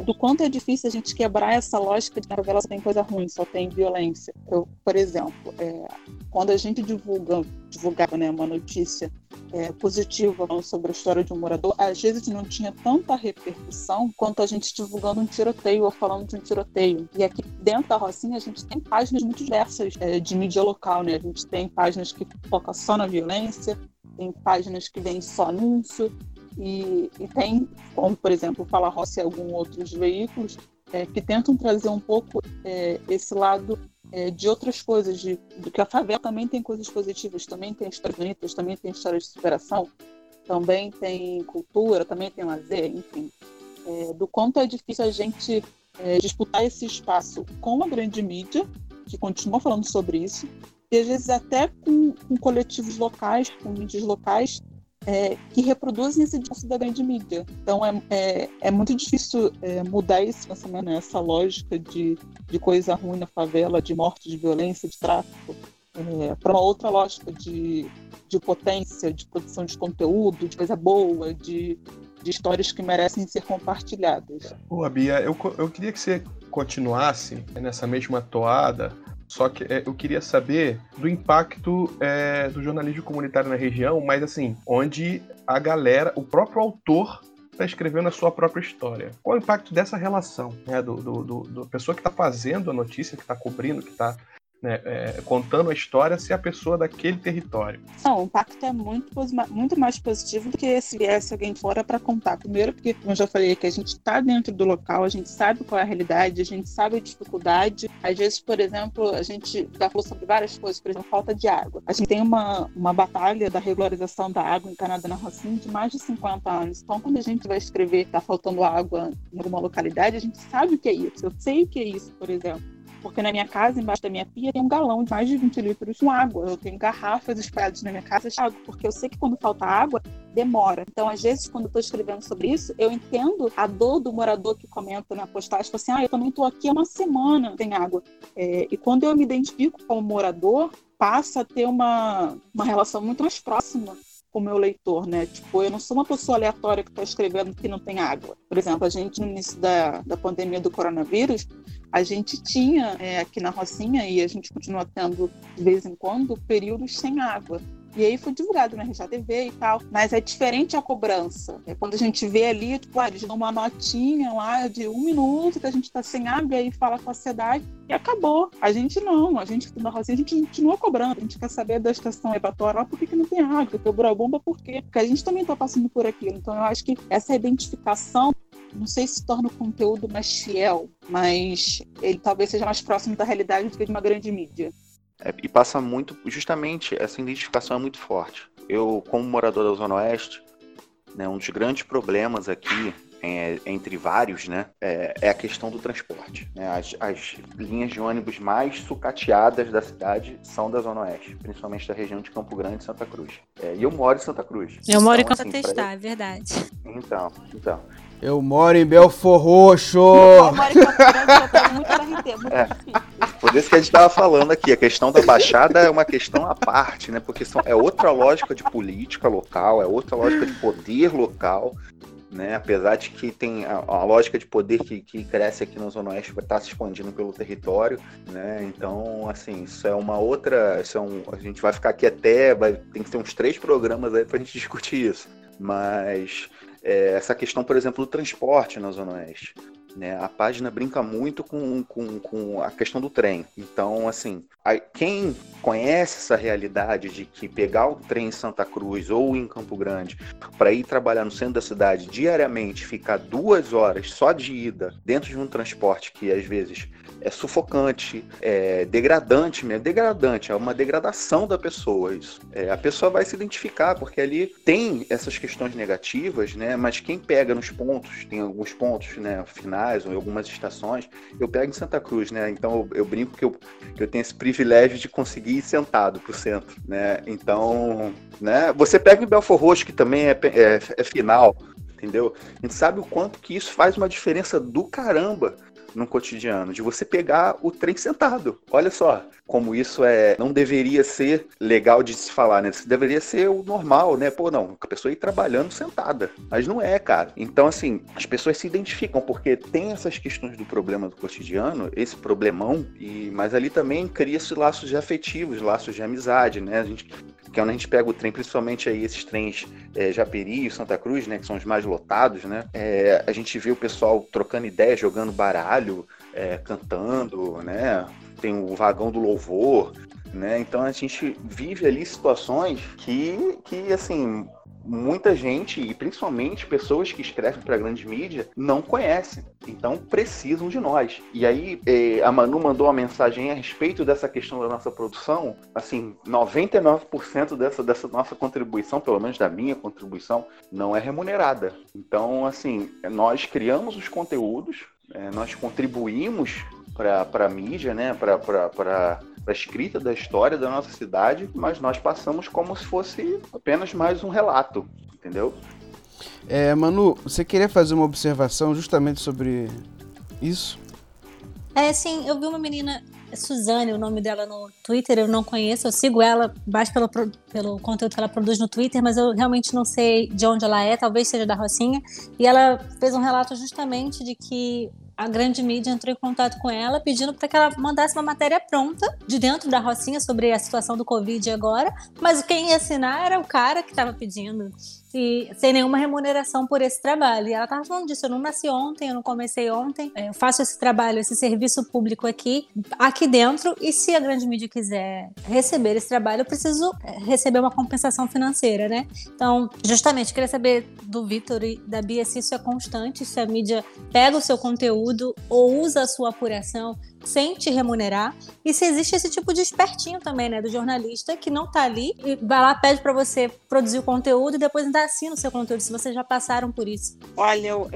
do quanto é difícil a gente quebrar essa lógica de que a novela só tem coisa ruim, só tem violência. Eu, por exemplo, é, quando a gente divulga, divulgava né, uma notícia é, positiva sobre a história de um morador, às vezes não tinha tanta repercussão quanto a gente divulgando um tiroteio ou falando de um tiroteio. E aqui dentro da Rocinha a gente tem páginas muito diversas é, de mídia local, né? A gente tem páginas que focam só na violência, tem páginas que vêm só anúncio, e, e tem, como por exemplo, Fala Rossi e alguns outros veículos, é, que tentam trazer um pouco é, esse lado é, de outras coisas, de, de que a favela também tem coisas positivas, também tem histórias bonitas, também tem histórias de superação, também tem cultura, também tem lazer, enfim. É, do quanto é difícil a gente é, disputar esse espaço com a grande mídia, que continua falando sobre isso, e às vezes até com, com coletivos locais, com mídias locais, é, que reproduzem esse discurso da grande mídia. Então é, é, é muito difícil é, mudar esse pensamento, né? essa lógica de, de coisa ruim na favela, de morte, de violência, de tráfico, é, para uma outra lógica de, de potência, de produção de conteúdo, de coisa boa, de, de histórias que merecem ser compartilhadas. Boa, Bia, eu, eu queria que você continuasse nessa mesma toada só que é, eu queria saber do impacto é, do jornalismo comunitário na região, mas assim, onde a galera, o próprio autor está escrevendo a sua própria história. Qual o impacto dessa relação, né, do, do, do, do pessoa que está fazendo a notícia, que está cobrindo, que está né, é, contando a história se a pessoa daquele território. Não, o impacto é muito, muito mais positivo do que se viesse alguém fora para contar. Primeiro, porque, como eu já falei, que a gente está dentro do local, a gente sabe qual é a realidade, a gente sabe a dificuldade. Às vezes, por exemplo, a gente já falou sobre várias coisas, por exemplo, falta de água. A gente tem uma, uma batalha da regularização da água encanada na Rocinha de mais de 50 anos. Então, quando a gente vai escrever está faltando água em alguma localidade, a gente sabe o que é isso. Eu sei o que é isso, por exemplo. Porque na minha casa, embaixo da minha pia, tem um galão de mais de 20 litros com água. Eu tenho garrafas espalhadas na minha casa de água, porque eu sei que quando falta água, demora. Então, às vezes, quando eu estou escrevendo sobre isso, eu entendo a dor do morador que comenta na postagem, fala assim, ah, eu também estou aqui há uma semana sem água. É, e quando eu me identifico como morador, passa a ter uma, uma relação muito mais próxima com o meu leitor, né? Tipo, eu não sou uma pessoa aleatória que está escrevendo que não tem água. Por exemplo, a gente, no início da, da pandemia do coronavírus, a gente tinha é, aqui na Rocinha, e a gente continua tendo de vez em quando, períodos sem água. E aí foi divulgado na RJTV e tal. Mas é diferente a cobrança. É quando a gente vê ali, tipo, ah, eles dão uma notinha lá de um minuto que a gente tá sem água, e aí fala com a cidade e acabou. A gente não. A gente na Rocinha, a gente continua cobrando. A gente quer saber da estação evatória lá por que, que não tem água, quebrou a bomba por quê? Porque a gente também tá passando por aquilo. Então eu acho que essa identificação não sei se torna o conteúdo mais fiel, mas ele talvez seja mais próximo da realidade do que de uma grande mídia. É, e passa muito, justamente, essa identificação é muito forte. Eu, como morador da Zona Oeste, né, um dos grandes problemas aqui, é, entre vários, né, é, é, a questão do transporte. Né? As, as, linhas de ônibus mais sucateadas da cidade são da Zona Oeste, principalmente da região de Campo Grande e Santa Cruz. É, e eu moro em Santa Cruz. Eu então, moro em Campo assim, Testar, pra... é verdade. Então, então. Eu moro em Belfor Roxo. Eu moro em Campo eu muito RT, muito é. Por isso que a gente estava falando aqui, a questão da Baixada é uma questão à parte, né? Porque são, é outra lógica de política local, é outra lógica de poder local, né? Apesar de que tem a, a lógica de poder que, que cresce aqui na Zona Oeste vai estar se expandindo pelo território, né? Então, assim, isso é uma outra. Isso é um, a gente vai ficar aqui até. Vai, tem que ter uns três programas aí para a gente discutir isso. Mas é, essa questão, por exemplo, do transporte na Zona Oeste. Né? A página brinca muito com, com, com a questão do trem. Então, assim, a, quem conhece essa realidade de que pegar o trem em Santa Cruz ou em Campo Grande para ir trabalhar no centro da cidade diariamente, ficar duas horas só de ida dentro de um transporte que às vezes é sufocante, é degradante mesmo. Degradante, é uma degradação da pessoa isso. É, a pessoa vai se identificar, porque ali tem essas questões negativas, né? Mas quem pega nos pontos, tem alguns pontos, né, finais, ou algumas estações, eu pego em Santa Cruz, né? Então eu, eu brinco que eu, eu tenho esse privilégio de conseguir ir sentado pro centro, né? Então, né? Você pega em Belfor Roxo, que também é, é, é final, entendeu? A gente sabe o quanto que isso faz uma diferença do caramba no cotidiano, de você pegar o trem sentado. Olha só como isso é não deveria ser legal de se falar, né? Isso deveria ser o normal, né? Pô, não, a pessoa ir trabalhando sentada. Mas não é, cara. Então, assim, as pessoas se identificam porque tem essas questões do problema do cotidiano, esse problemão, e mas ali também cria-se laços afetivos, laços de amizade, né? A gente que é onde a gente pega o trem, principalmente aí esses trens é, Japeri e Santa Cruz, né, que são os mais lotados, né, é, a gente vê o pessoal trocando ideias, jogando baralho, é, cantando, né, tem o vagão do louvor, né, então a gente vive ali situações que, que assim, muita gente, e principalmente pessoas que escrevem para grande mídia, não conhecem. Então precisam de nós. E aí eh, a Manu mandou uma mensagem a respeito dessa questão da nossa produção. Assim, 99% dessa, dessa nossa contribuição, pelo menos da minha contribuição, não é remunerada. Então, assim, nós criamos os conteúdos, eh, nós contribuímos para a mídia, né? Para a escrita da história da nossa cidade, mas nós passamos como se fosse apenas mais um relato, entendeu? É, Manu, você queria fazer uma observação justamente sobre isso? É, sim, eu vi uma menina, Suzane, o nome dela no Twitter, eu não conheço, eu sigo ela mais pelo, pelo conteúdo que ela produz no Twitter, mas eu realmente não sei de onde ela é, talvez seja da Rocinha. E ela fez um relato justamente de que a grande mídia entrou em contato com ela pedindo para que ela mandasse uma matéria pronta de dentro da Rocinha sobre a situação do Covid agora, mas quem ia assinar era o cara que estava pedindo e sem nenhuma remuneração por esse trabalho. E ela estava falando disso, eu não nasci ontem, eu não comecei ontem, é, eu faço esse trabalho, esse serviço público aqui, aqui dentro, e se a grande mídia quiser receber esse trabalho, eu preciso é, receber uma compensação financeira, né? Então, justamente, queria saber do Vitor e da Bia se isso é constante, se a mídia pega o seu conteúdo ou usa a sua apuração sem te remunerar. E se existe esse tipo de espertinho também, né, do jornalista que não tá ali e vai lá, pede para você produzir o conteúdo e depois ainda assina o seu conteúdo, se vocês já passaram por isso. Olha, eu,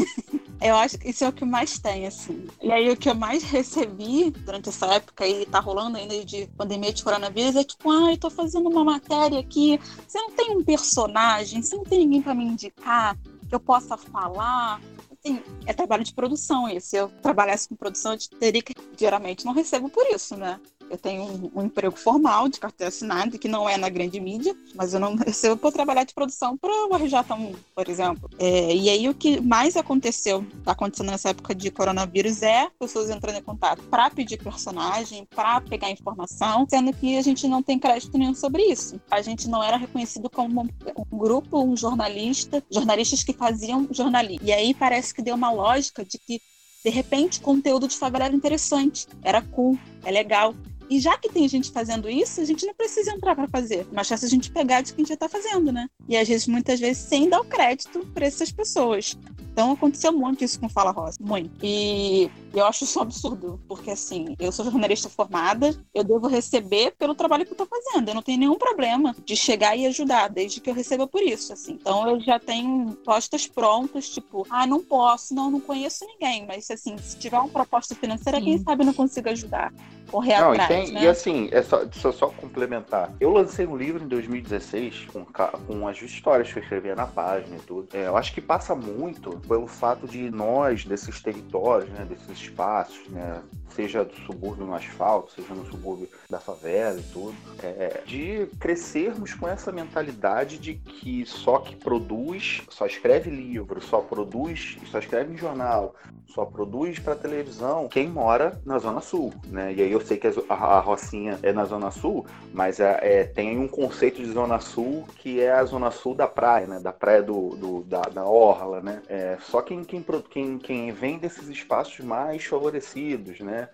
eu, acho que isso é o que mais tem, assim. E aí o que eu mais recebi durante essa época e tá rolando ainda de pandemia de coronavírus é tipo, ah, eu tô fazendo uma matéria aqui, você não tem um personagem, você não tem ninguém para me indicar que eu possa falar, assim, é trabalho de produção. E se eu trabalhasse com produção, eu teria que, geralmente, não recebo por isso, né? Eu tenho um, um, emprego formal de carteira assinada, que não é na grande mídia, mas eu não recebo por trabalhar de produção para o RJ1, por exemplo. É, e aí o que mais aconteceu, está acontecendo nessa época de coronavírus, é pessoas entrando em contato para pedir personagem, para pegar informação, sendo que a gente não tem crédito nenhum sobre isso. A gente não era reconhecido como um grupo, um jornalista, jornalistas que faziam jornalismo. E aí parece que deu uma lógica de que de repente, conteúdo de favela era interessante, era cool, é legal. E já que tem gente fazendo isso, a gente não precisa entrar para fazer. Mas fácil a gente pegar de quem já está fazendo, né? E às vezes, muitas vezes, sem dar o crédito para essas pessoas. Então aconteceu muito isso com Fala Rosa, muito. E eu acho isso um absurdo, porque assim, eu sou jornalista formada, eu devo receber pelo trabalho que eu tô fazendo. Eu não tenho nenhum problema de chegar e ajudar, desde que eu receba por isso, assim. Então eu já tenho postas prontas, tipo, ah, não posso, não, não conheço ninguém, mas assim, se tiver uma proposta financeira, Sim. quem sabe eu não consigo ajudar. Correr não, atrás, e, tem, né? e assim, é só, deixa eu só complementar. Eu lancei um livro em 2016 com, com as histórias que eu escrevia na página e tudo. É, eu acho que passa muito pelo fato de nós, desses territórios, né, desses espaços, né, seja do subúrbio no asfalto, seja no subúrbio da favela e tudo, é, de crescermos com essa mentalidade de que só que produz, só escreve livro, só produz, só escreve em jornal, só produz para televisão quem mora na Zona Sul, né? E aí eu sei que a, a Rocinha é na Zona Sul, mas é, é, tem um conceito de Zona Sul que é a Zona Sul da praia, né? Da praia do, do da, da Orla, né? É, só quem, quem, quem, quem vem desses espaços mais favorecidos, né?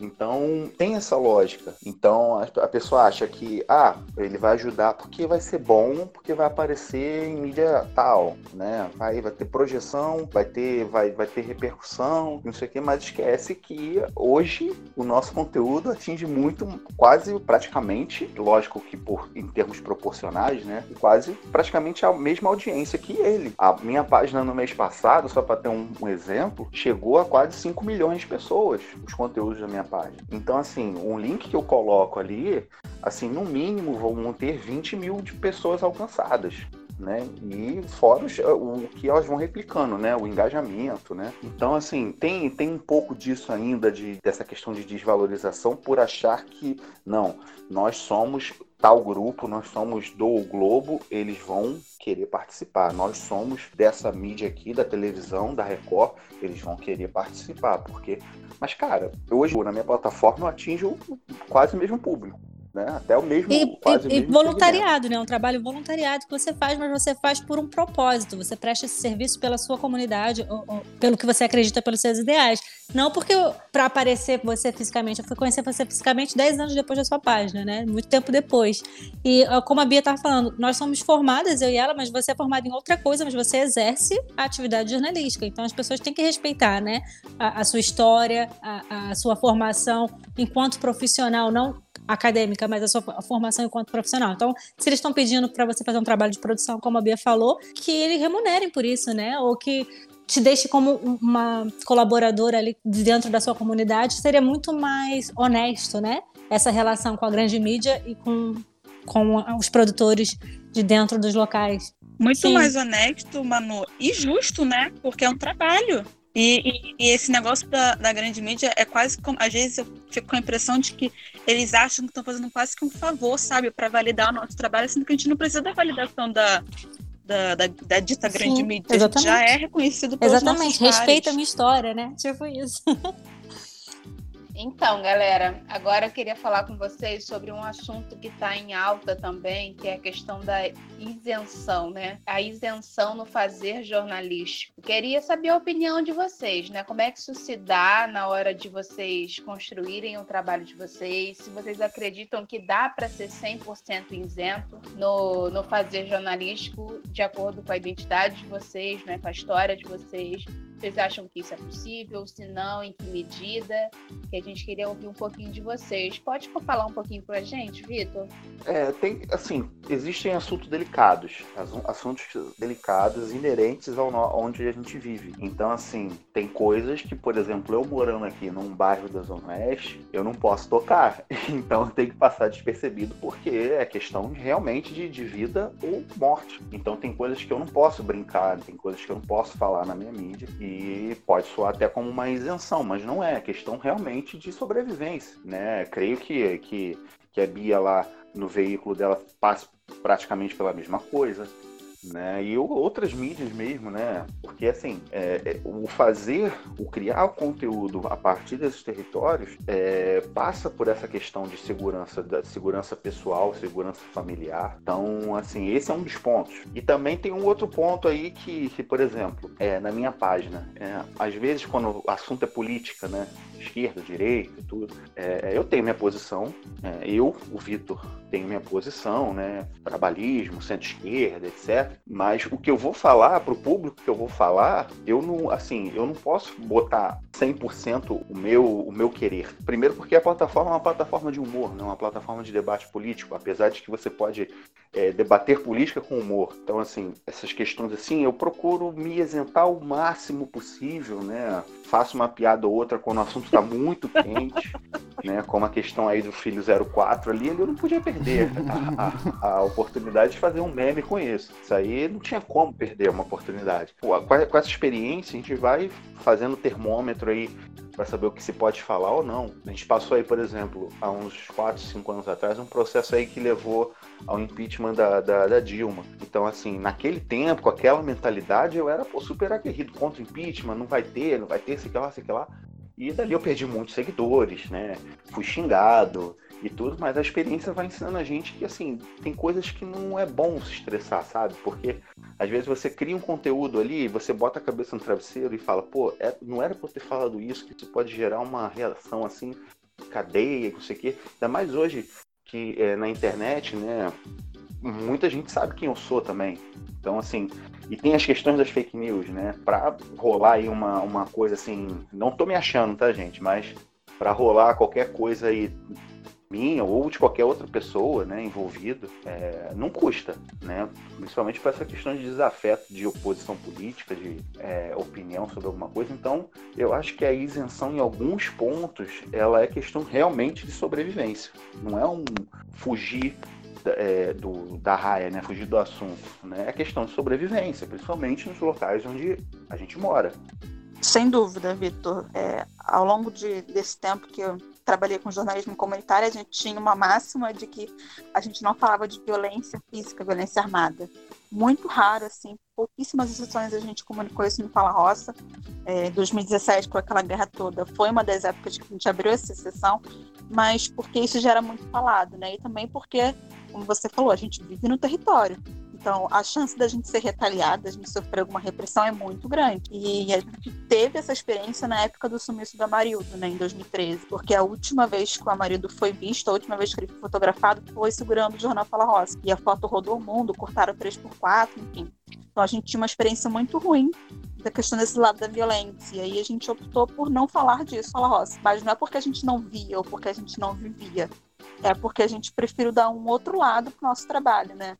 Então, tem essa lógica. Então, a, pessoa acha que, ah, ele vai ajudar porque vai ser bom, porque vai aparecer em mídia tal, né? Vai, vai ter projeção, vai ter, vai, vai ter repercussão, não sei o quê, mas esquece que hoje o nosso conteúdo atinge muito, quase praticamente, lógico que por em termos proporcionais, né? Quase praticamente a mesma audiência que ele. A minha página no mês passado, só para ter um, um exemplo, chegou a quase 5 milhões de pessoas, os conteúdos da minha página. Então, assim, um link que eu coloco ali, assim, no mínimo vão ter 20 mil de pessoas alcançadas. Né? E fora o que elas vão replicando, né? O engajamento, né? Então, assim, tem, tem um pouco disso ainda, de, dessa questão de desvalorização por achar que, não, nós somos tal grupo, nós somos do Globo, eles vão querer participar. Nós somos dessa mídia aqui, da televisão, da Record, eles vão querer participar, porque mas, cara, hoje na minha plataforma eu atinjo quase o mesmo público né? Até o mesmo. E, e, o mesmo voluntariado, né? Um trabalho voluntariado que você faz, mas você faz por um propósito. Você presta esse serviço pela sua comunidade, ou, ou pelo que você acredita, pelos seus ideais. Não porque para aparecer você fisicamente. Eu fui conhecer você fisicamente 10 anos depois da sua página, né? Muito tempo depois. E como a Bia estava falando, nós somos formadas, eu e ela, mas você é formada em outra coisa, mas você exerce a atividade jornalística. Então as pessoas têm que respeitar, né? A, a sua história, a, a sua formação enquanto profissional, não acadêmica, mas a sua formação enquanto profissional. Então, se eles estão pedindo para você fazer um trabalho de produção, como a Bia falou, que eles remunerem por isso, né? Ou que te deixe como uma colaboradora ali dentro da sua comunidade, seria muito mais honesto, né? Essa relação com a grande mídia e com, com os produtores de dentro dos locais. Muito Sim. mais honesto, Manu, e justo, né? Porque é um trabalho. E, e, e, esse negócio da, da, grande mídia é quase como. Às vezes eu fico com a impressão de que eles acham que estão fazendo quase que um favor, sabe, para validar o nosso trabalho, sendo que a gente não precisa da validação da, da, da, da dita Sim, grande mídia. Exatamente. já é reconhecido pelos Exatamente, respeita a minha história, né? Tipo isso. Então, galera, agora eu queria falar com vocês sobre um assunto que está em alta também, que é a questão da isenção, né? A isenção no fazer jornalístico. Queria saber a opinião de vocês, né? Como é que isso se dá na hora de vocês construírem o trabalho de vocês? Se vocês acreditam que dá para ser 100% isento no, no fazer jornalístico, de acordo com a identidade de vocês, né? Com a história de vocês. Vocês acham que isso é possível? Se não, em que medida? Que a gente queria ouvir um pouquinho de vocês. Pode falar um pouquinho para a gente, Vitor? É, tem, assim, existem assuntos delicados, assuntos delicados inerentes ao onde a gente vive. Então, assim, tem coisas que, por exemplo, eu morando aqui num bairro da Zona Oeste, eu não posso tocar. Então, tenho que passar despercebido porque é questão realmente de, de vida ou morte. Então, tem coisas que eu não posso brincar, tem coisas que eu não posso falar na minha mídia e pode soar até como uma isenção, mas não é, é questão realmente de sobrevivência, né? Creio que, que, que a Bia lá no veículo dela passa praticamente pela mesma coisa né? E outras mídias mesmo, né? Porque assim, é, é, o fazer, o criar o conteúdo a partir desses territórios é, passa por essa questão de segurança, da segurança pessoal, segurança familiar. Então, assim, esse é um dos pontos. E também tem um outro ponto aí que, que por exemplo, é, na minha página, é, às vezes quando o assunto é política, né? Esquerda, direita tudo, é, eu tenho minha posição, é, eu, o Vitor, tenho minha posição, né? Trabalhismo, centro-esquerda, etc. Mas o que eu vou falar para o público que eu vou falar, eu não, assim, eu não posso botar 100% o meu, o meu querer. Primeiro porque a plataforma é uma plataforma de humor, não é uma plataforma de debate político, apesar de que você pode é, debater política com humor. Então, assim, essas questões assim, eu procuro me isentar o máximo possível, né? Faço uma piada ou outra quando o assunto está muito quente, né? Como a questão aí do filho 04 ali, eu não podia perder a, a, a oportunidade de fazer um meme com isso. Isso aí não tinha como perder uma oportunidade. Pô, com, essa experiência, a gente vai fazendo termômetro aí para saber o que se pode falar ou não. A gente passou aí, por exemplo, há uns 4, 5 anos atrás, um processo aí que levou ao impeachment da, da, da Dilma. Então, assim, naquele tempo, com aquela mentalidade, eu era pô, super aguerrido contra o impeachment, não vai ter, não vai ter, sei lá, sei lá. E dali eu perdi muitos seguidores, né? Fui xingado, e tudo, mas a experiência vai ensinando a gente que, assim, tem coisas que não é bom se estressar, sabe? Porque às vezes você cria um conteúdo ali, você bota a cabeça no travesseiro e fala, pô, é, não era pra eu ter falado isso, que isso pode gerar uma reação, assim, cadeia, não sei o quê. Ainda mais hoje que é, na internet, né? Muita gente sabe quem eu sou também. Então, assim, e tem as questões das fake news, né? Pra rolar aí uma, uma coisa assim, não tô me achando, tá, gente? Mas para rolar qualquer coisa aí minha ou de qualquer outra pessoa né, envolvida, é, não custa, né? principalmente para essa questão de desafeto de oposição política, de é, opinião sobre alguma coisa. Então, eu acho que a isenção, em alguns pontos, ela é questão realmente de sobrevivência. Não é um fugir é, do, da raia, né? fugir do assunto. Né? É questão de sobrevivência, principalmente nos locais onde a gente mora. Sem dúvida, Vitor. É, ao longo de, desse tempo que eu trabalhei com jornalismo comunitário, a gente tinha uma máxima de que a gente não falava de violência física, violência armada. Muito raro, assim, pouquíssimas exceções a gente comunicou isso no Fala Roça. É, 2017, com aquela guerra toda, foi uma das épocas que a gente abriu essa sessão, mas porque isso já era muito falado, né? E também porque, como você falou, a gente vive no território. Então, a chance da gente ser retaliada, a gente sofrer alguma repressão é muito grande. E a gente teve essa experiência na época do sumiço do Amarildo, né, em 2013, porque a última vez que o Amarildo foi visto, a última vez que ele foi fotografado, foi segurando o jornal Fala Rosa. E a foto rodou o mundo, cortaram 3x4, enfim. Então, a gente tinha uma experiência muito ruim da questão desse lado da violência. E aí a gente optou por não falar disso, Fala Rosa. Mas não é porque a gente não via ou porque a gente não vivia. É porque a gente prefere dar um outro lado para o nosso trabalho, né?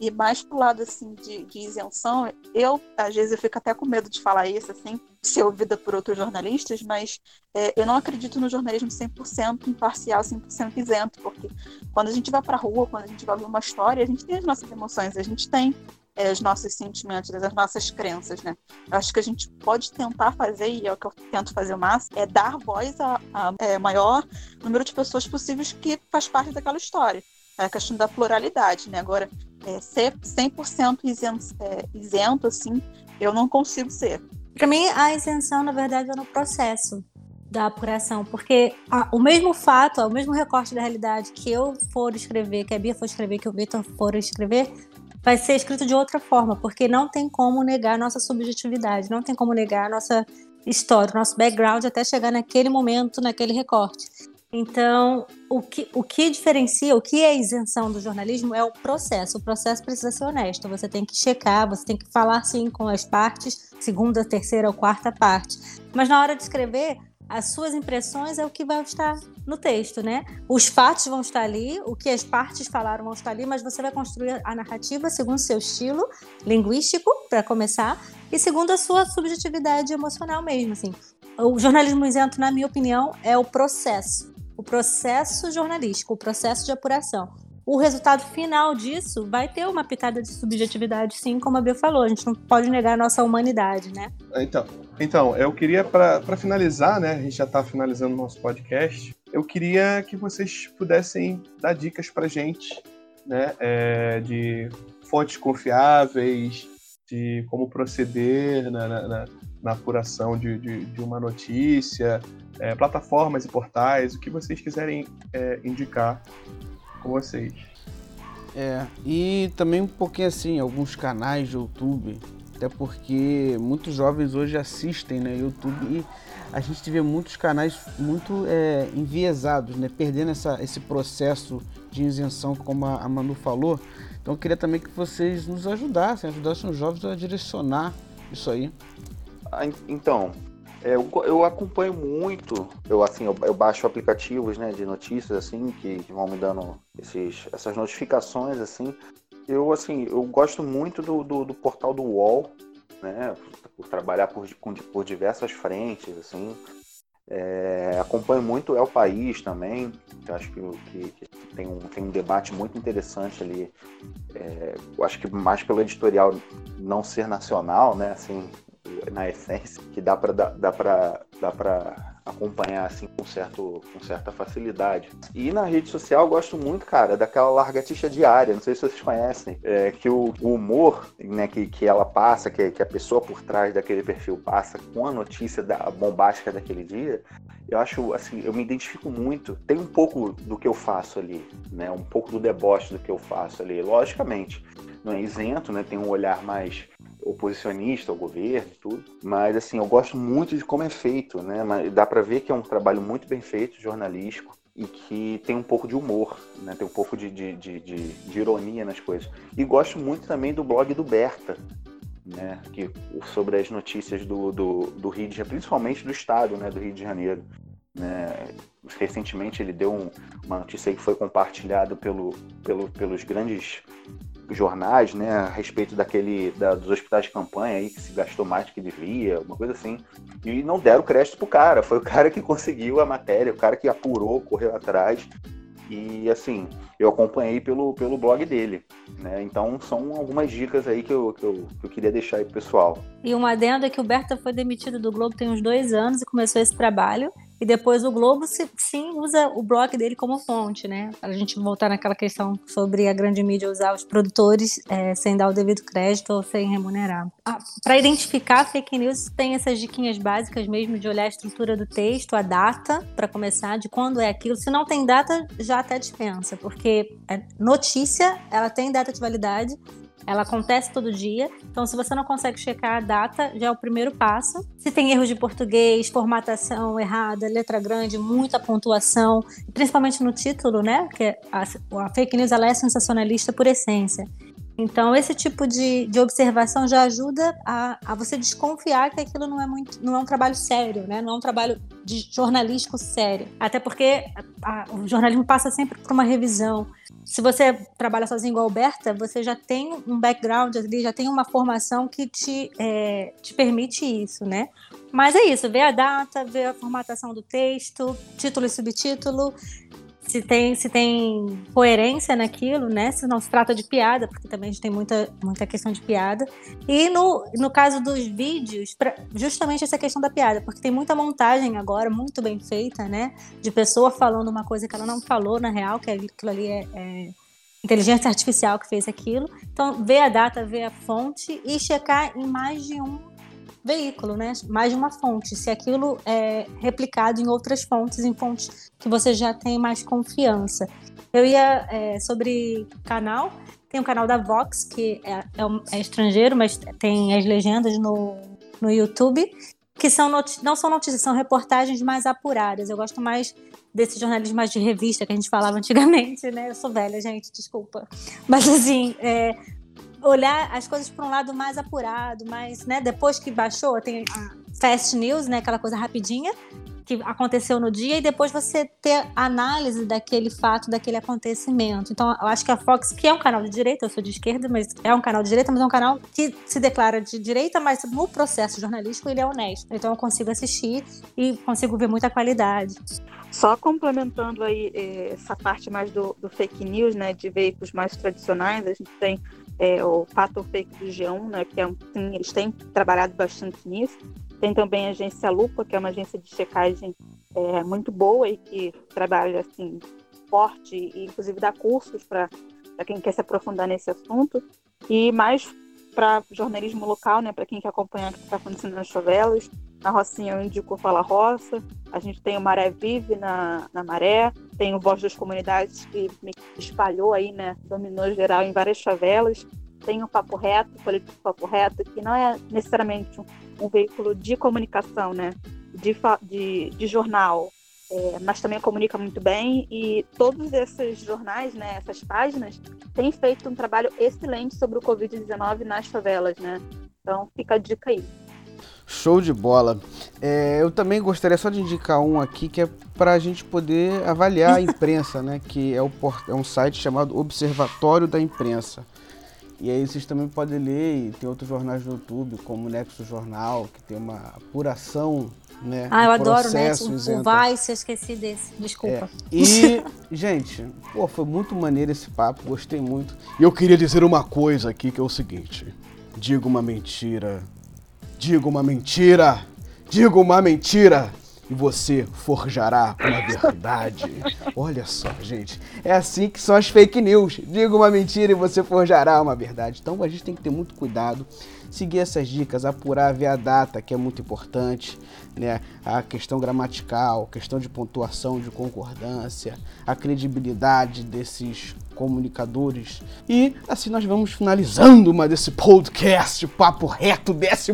E mais pro lado, assim, de, de, isenção, eu, às vezes, eu fico até com medo de falar isso, assim, ser ouvida por outros jornalistas, mas é, eu não acredito no jornalismo 100% imparcial, 100% isento, porque quando a gente vai pra rua, quando a gente vai ver uma história, a gente tem as nossas emoções, a gente tem é, os nossos sentimentos, as nossas crenças, né? Eu acho que a gente pode tentar fazer, e é o que eu tento fazer o máximo, é dar voz a, a é, maior número de pessoas possíveis que faz parte daquela história. É a questão da pluralidade, né? Agora, é, ser 100% isento, é, isento, assim, eu não consigo ser. Para mim, a isenção, na verdade, é no processo da apuração, porque a, o mesmo fato, o mesmo recorte da realidade que eu for escrever, que a Bia for escrever, que o Vitor for escrever, vai ser escrito de outra forma, porque não tem como negar a nossa subjetividade, não tem como negar a nossa história, nosso background até chegar naquele momento, naquele recorte. Então, o que, o que diferencia, o que é isenção do jornalismo é o processo. O processo precisa ser honesto. Você tem que checar, você tem que falar sim com as partes, segunda, terceira ou quarta parte. Mas na hora de escrever, as suas impressões é o que vai estar no texto, né? Os fatos vão estar ali, o que as partes falaram vão estar ali, mas você vai construir a narrativa segundo o seu estilo linguístico, para começar, e segundo a sua subjetividade emocional mesmo, assim. O jornalismo isento, na minha opinião, é o processo o processo jornalístico, o processo de apuração. O resultado final disso vai ter uma pitada de subjetividade, sim, como a Bia falou. A gente não pode negar a nossa humanidade, né? Então, então eu queria, para finalizar, né? A gente já está finalizando o nosso podcast. Eu queria que vocês pudessem dar dicas para gente, né? É, de fontes confiáveis, de como proceder na, na, na apuração de, de, de, uma notícia, é, plataformas e portais, o que vocês quiserem é, indicar com vocês. É, e também um pouquinho assim, alguns canais de YouTube, até porque muitos jovens hoje assistem né, YouTube e a gente vê muitos canais muito é, enviesados, né, perdendo essa, esse processo de isenção, como a, a Manu falou. Então eu queria também que vocês nos ajudassem, ajudassem os jovens a direcionar isso aí. Ah, então, eu, eu, acompanho muito, eu assim, eu, eu, baixo aplicativos né, de notícias assim que, que, vão me dando esses, essas notificações assim. Eu assim, eu gosto muito do, do, do portal do UOL, né, por trabalhar por, por diversas frentes assim. É, acompanho muito É o País também, eu acho que, que, que, tem, um, tem um debate muito interessante ali. É, eu acho que mais pelo editorial não ser nacional, né? Assim, na essência, que dá para dá para dá para acompanhar assim com certo com certa facilidade. E na rede social eu gosto muito, cara, daquela largatixa diária, não sei se vocês conhecem, é, que o, o, humor, né, que, que ela passa, que, que a pessoa por trás daquele perfil passa com a notícia da bombástica daquele dia, eu acho assim, eu me identifico muito. Tem um pouco do que eu faço ali, né? Um pouco do deboche do que eu faço ali, logicamente. Não é isento, né? Tem um olhar mais oposicionista ao governo tudo. Mas, assim, eu gosto muito de como é feito, né? Mas dá para ver que é um trabalho muito bem feito, jornalístico, e que tem um pouco de humor, né? Tem um pouco de, de, de, de, de ironia nas coisas. E gosto muito também do blog do Berta, né? Que, sobre as notícias do, do, do Rio de Janeiro, principalmente do estado, né? Do Rio de Janeiro. Né? Recentemente ele deu um, uma notícia que foi compartilhada pelo, pelo, pelos grandes jornais, né, a respeito daquele da, dos hospitais de campanha aí que se gastou mais do que devia, uma coisa assim, e não deram crédito pro cara. Foi o cara que conseguiu a matéria, o cara que apurou, correu atrás. E assim, eu acompanhei pelo, pelo blog dele. Né? Então são algumas dicas aí que eu, que, eu, que eu queria deixar aí pro pessoal. E uma adendo é que o Berta foi demitido do Globo tem uns dois anos e começou esse trabalho. E depois o Globo sim usa o blog dele como fonte, né? Para a gente voltar naquela questão sobre a grande mídia usar os produtores é, sem dar o devido crédito ou sem remunerar. Ah, Para identificar fake news, tem essas diquinhas básicas mesmo de olhar a estrutura do texto, a data, para começar, de quando é aquilo. Se não tem data, já até dispensa, porque é notícia, ela tem data de validade, ela acontece todo dia. Então, se você não consegue checar a data, já é o primeiro passo. Se tem erros de português, formatação errada, letra grande, muita pontuação, principalmente no título, né? Porque a, a fake news ela é sensacionalista por essência. Então, esse tipo de, de observação já ajuda a, a, você desconfiar que aquilo não é, muito, não é um trabalho sério, né? não é um trabalho de jornalístico sério. Até porque a, a, o jornalismo passa sempre por uma revisão. Se você trabalha sozinho igual a Alberta, você já tem um background ali, já tem uma formação que te, é, te permite isso, né? Mas é isso, ver a data, ver a formatação do texto, título e subtítulo, se tem, se tem coerência naquilo, né? Se não se trata de piada, porque também a gente tem muita, muita questão de piada. E no, no caso dos vídeos, pra, justamente essa questão da piada, porque tem muita montagem agora, muito bem feita, né? De pessoa falando uma coisa que ela não falou na real, que aquilo ali é, é inteligência artificial que fez aquilo. Então, ver a data, ver a fonte e checar em mais de um veículo, né? Mais de uma fonte. Se aquilo é replicado em outras fontes, em fontes que você já tem mais confiança. Eu ia é, sobre canal. Tem o canal da Vox, que é, é, é estrangeiro, mas tem as legendas no, no YouTube, que são não são notícias, são reportagens mais apuradas. Eu gosto mais desse jornalismo mais de revista que a gente falava antigamente, né? Eu sou velha, gente, desculpa. Mas assim, é, olhar as coisas por um lado mais apurado, mais, né, depois que baixou, tem fast news, né, aquela coisa rapidinha que aconteceu no dia e depois você ter análise daquele fato, daquele acontecimento. Então, eu acho que a Fox, que é um canal de direita, eu sou de esquerda, mas é um canal de direita, mas é um canal que se declara de direita, mas no processo jornalístico ele é honesto. Então, eu consigo assistir e consigo ver muita qualidade. Só complementando aí eh, essa parte mais do, do fake news, né, de veículos mais tradicionais, a gente tem é, o Fato Fake do G1, né, que é um, eles têm trabalhado bastante nisso. Tem também a agência Lupa, que é uma agência de checagem é, muito boa e que trabalha assim forte e inclusive dá cursos para quem quer se aprofundar nesse assunto. E mais para jornalismo local, né, para quem quer acompanhar o que está acontecendo nas favelas. Na Rocinha eu indico Fala Roça, a gente tem o Maré Vive na, na Maré, tem o Voz das Comunidades que espalhou aí, né, dominou geral em várias favelas, tem o Papo Reto, o Político Papo Reto, que não é necessariamente um, um veículo de comunicação, né, de, de, de jornal, é, mas também comunica muito bem. E todos esses jornais, né, essas páginas, têm feito um trabalho excelente sobre o Covid-19 nas favelas, né? Então fica a dica aí. Show de bola. É, eu também gostaria só de indicar um aqui que é para a gente poder avaliar a imprensa, né? Que é, o, é um site chamado Observatório da Imprensa. E aí vocês também podem ler, e tem outros jornais no YouTube, como o Nexo Jornal, que tem uma apuração, né? Ah, eu adoro o Nexo, o Vice, eu esqueci desse, desculpa. É. E, gente, pô, foi muito maneiro esse papo, gostei muito. E eu queria dizer uma coisa aqui, que é o seguinte. Diga uma mentira Diga uma mentira! Diga uma mentira! E você forjará uma verdade. Olha só, gente. É assim que são as fake news. Diga uma mentira e você forjará uma verdade. Então a gente tem que ter muito cuidado, seguir essas dicas, apurar, ver a data, que é muito importante, né? A questão gramatical, questão de pontuação, de concordância, a credibilidade desses comunicadores. E assim nós vamos finalizando uma desse podcast, Papo Reto, 12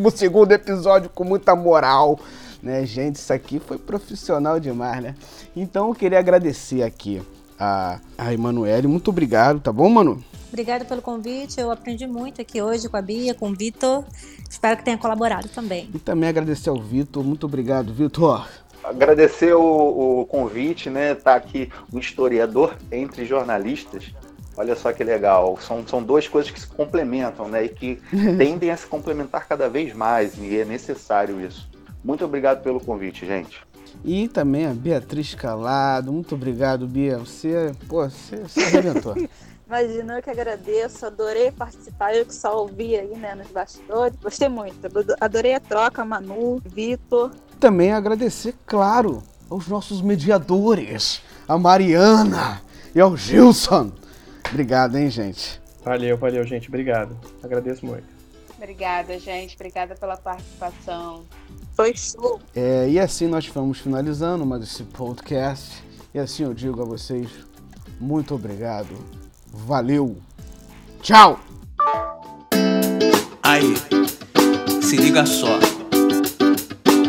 episódio com muita moral. Né, gente, isso aqui foi profissional demais, né? Então eu queria agradecer aqui a, a Emanuele. Muito obrigado, tá bom, Manu? Obrigada pelo convite. Eu aprendi muito aqui hoje com a Bia, com o Vitor. Espero que tenha colaborado também. E também agradecer ao Vitor. Muito obrigado, Vitor agradecer o, o, convite, né? Tá aqui um historiador entre jornalistas. Olha só que legal. São, são duas coisas que se complementam, né? E que tendem a se complementar cada vez mais. E é necessário isso. Muito obrigado pelo convite, gente. E também a Beatriz Calado. Muito obrigado, Bia. Você, pô, você, você arrebentou. Imagina, eu que agradeço, adorei participar, eu que só ouvi aí, né, nos bastidores. Gostei muito, adorei a troca, Manu, Vitor, também agradecer, claro, aos nossos mediadores, a Mariana e ao Gilson. Obrigado, hein, gente. Valeu, valeu, gente. Obrigado. Agradeço muito. Obrigada, gente. Obrigada pela participação. Foi show. É, e assim nós vamos finalizando mais esse podcast. E assim eu digo a vocês, muito obrigado. Valeu. Tchau. Aí, se liga só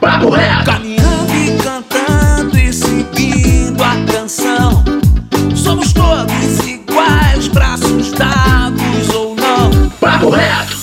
Papo reto. Caminhando e cantando e seguindo a canção. Somos todos iguais, braços dados ou não. Papo reto.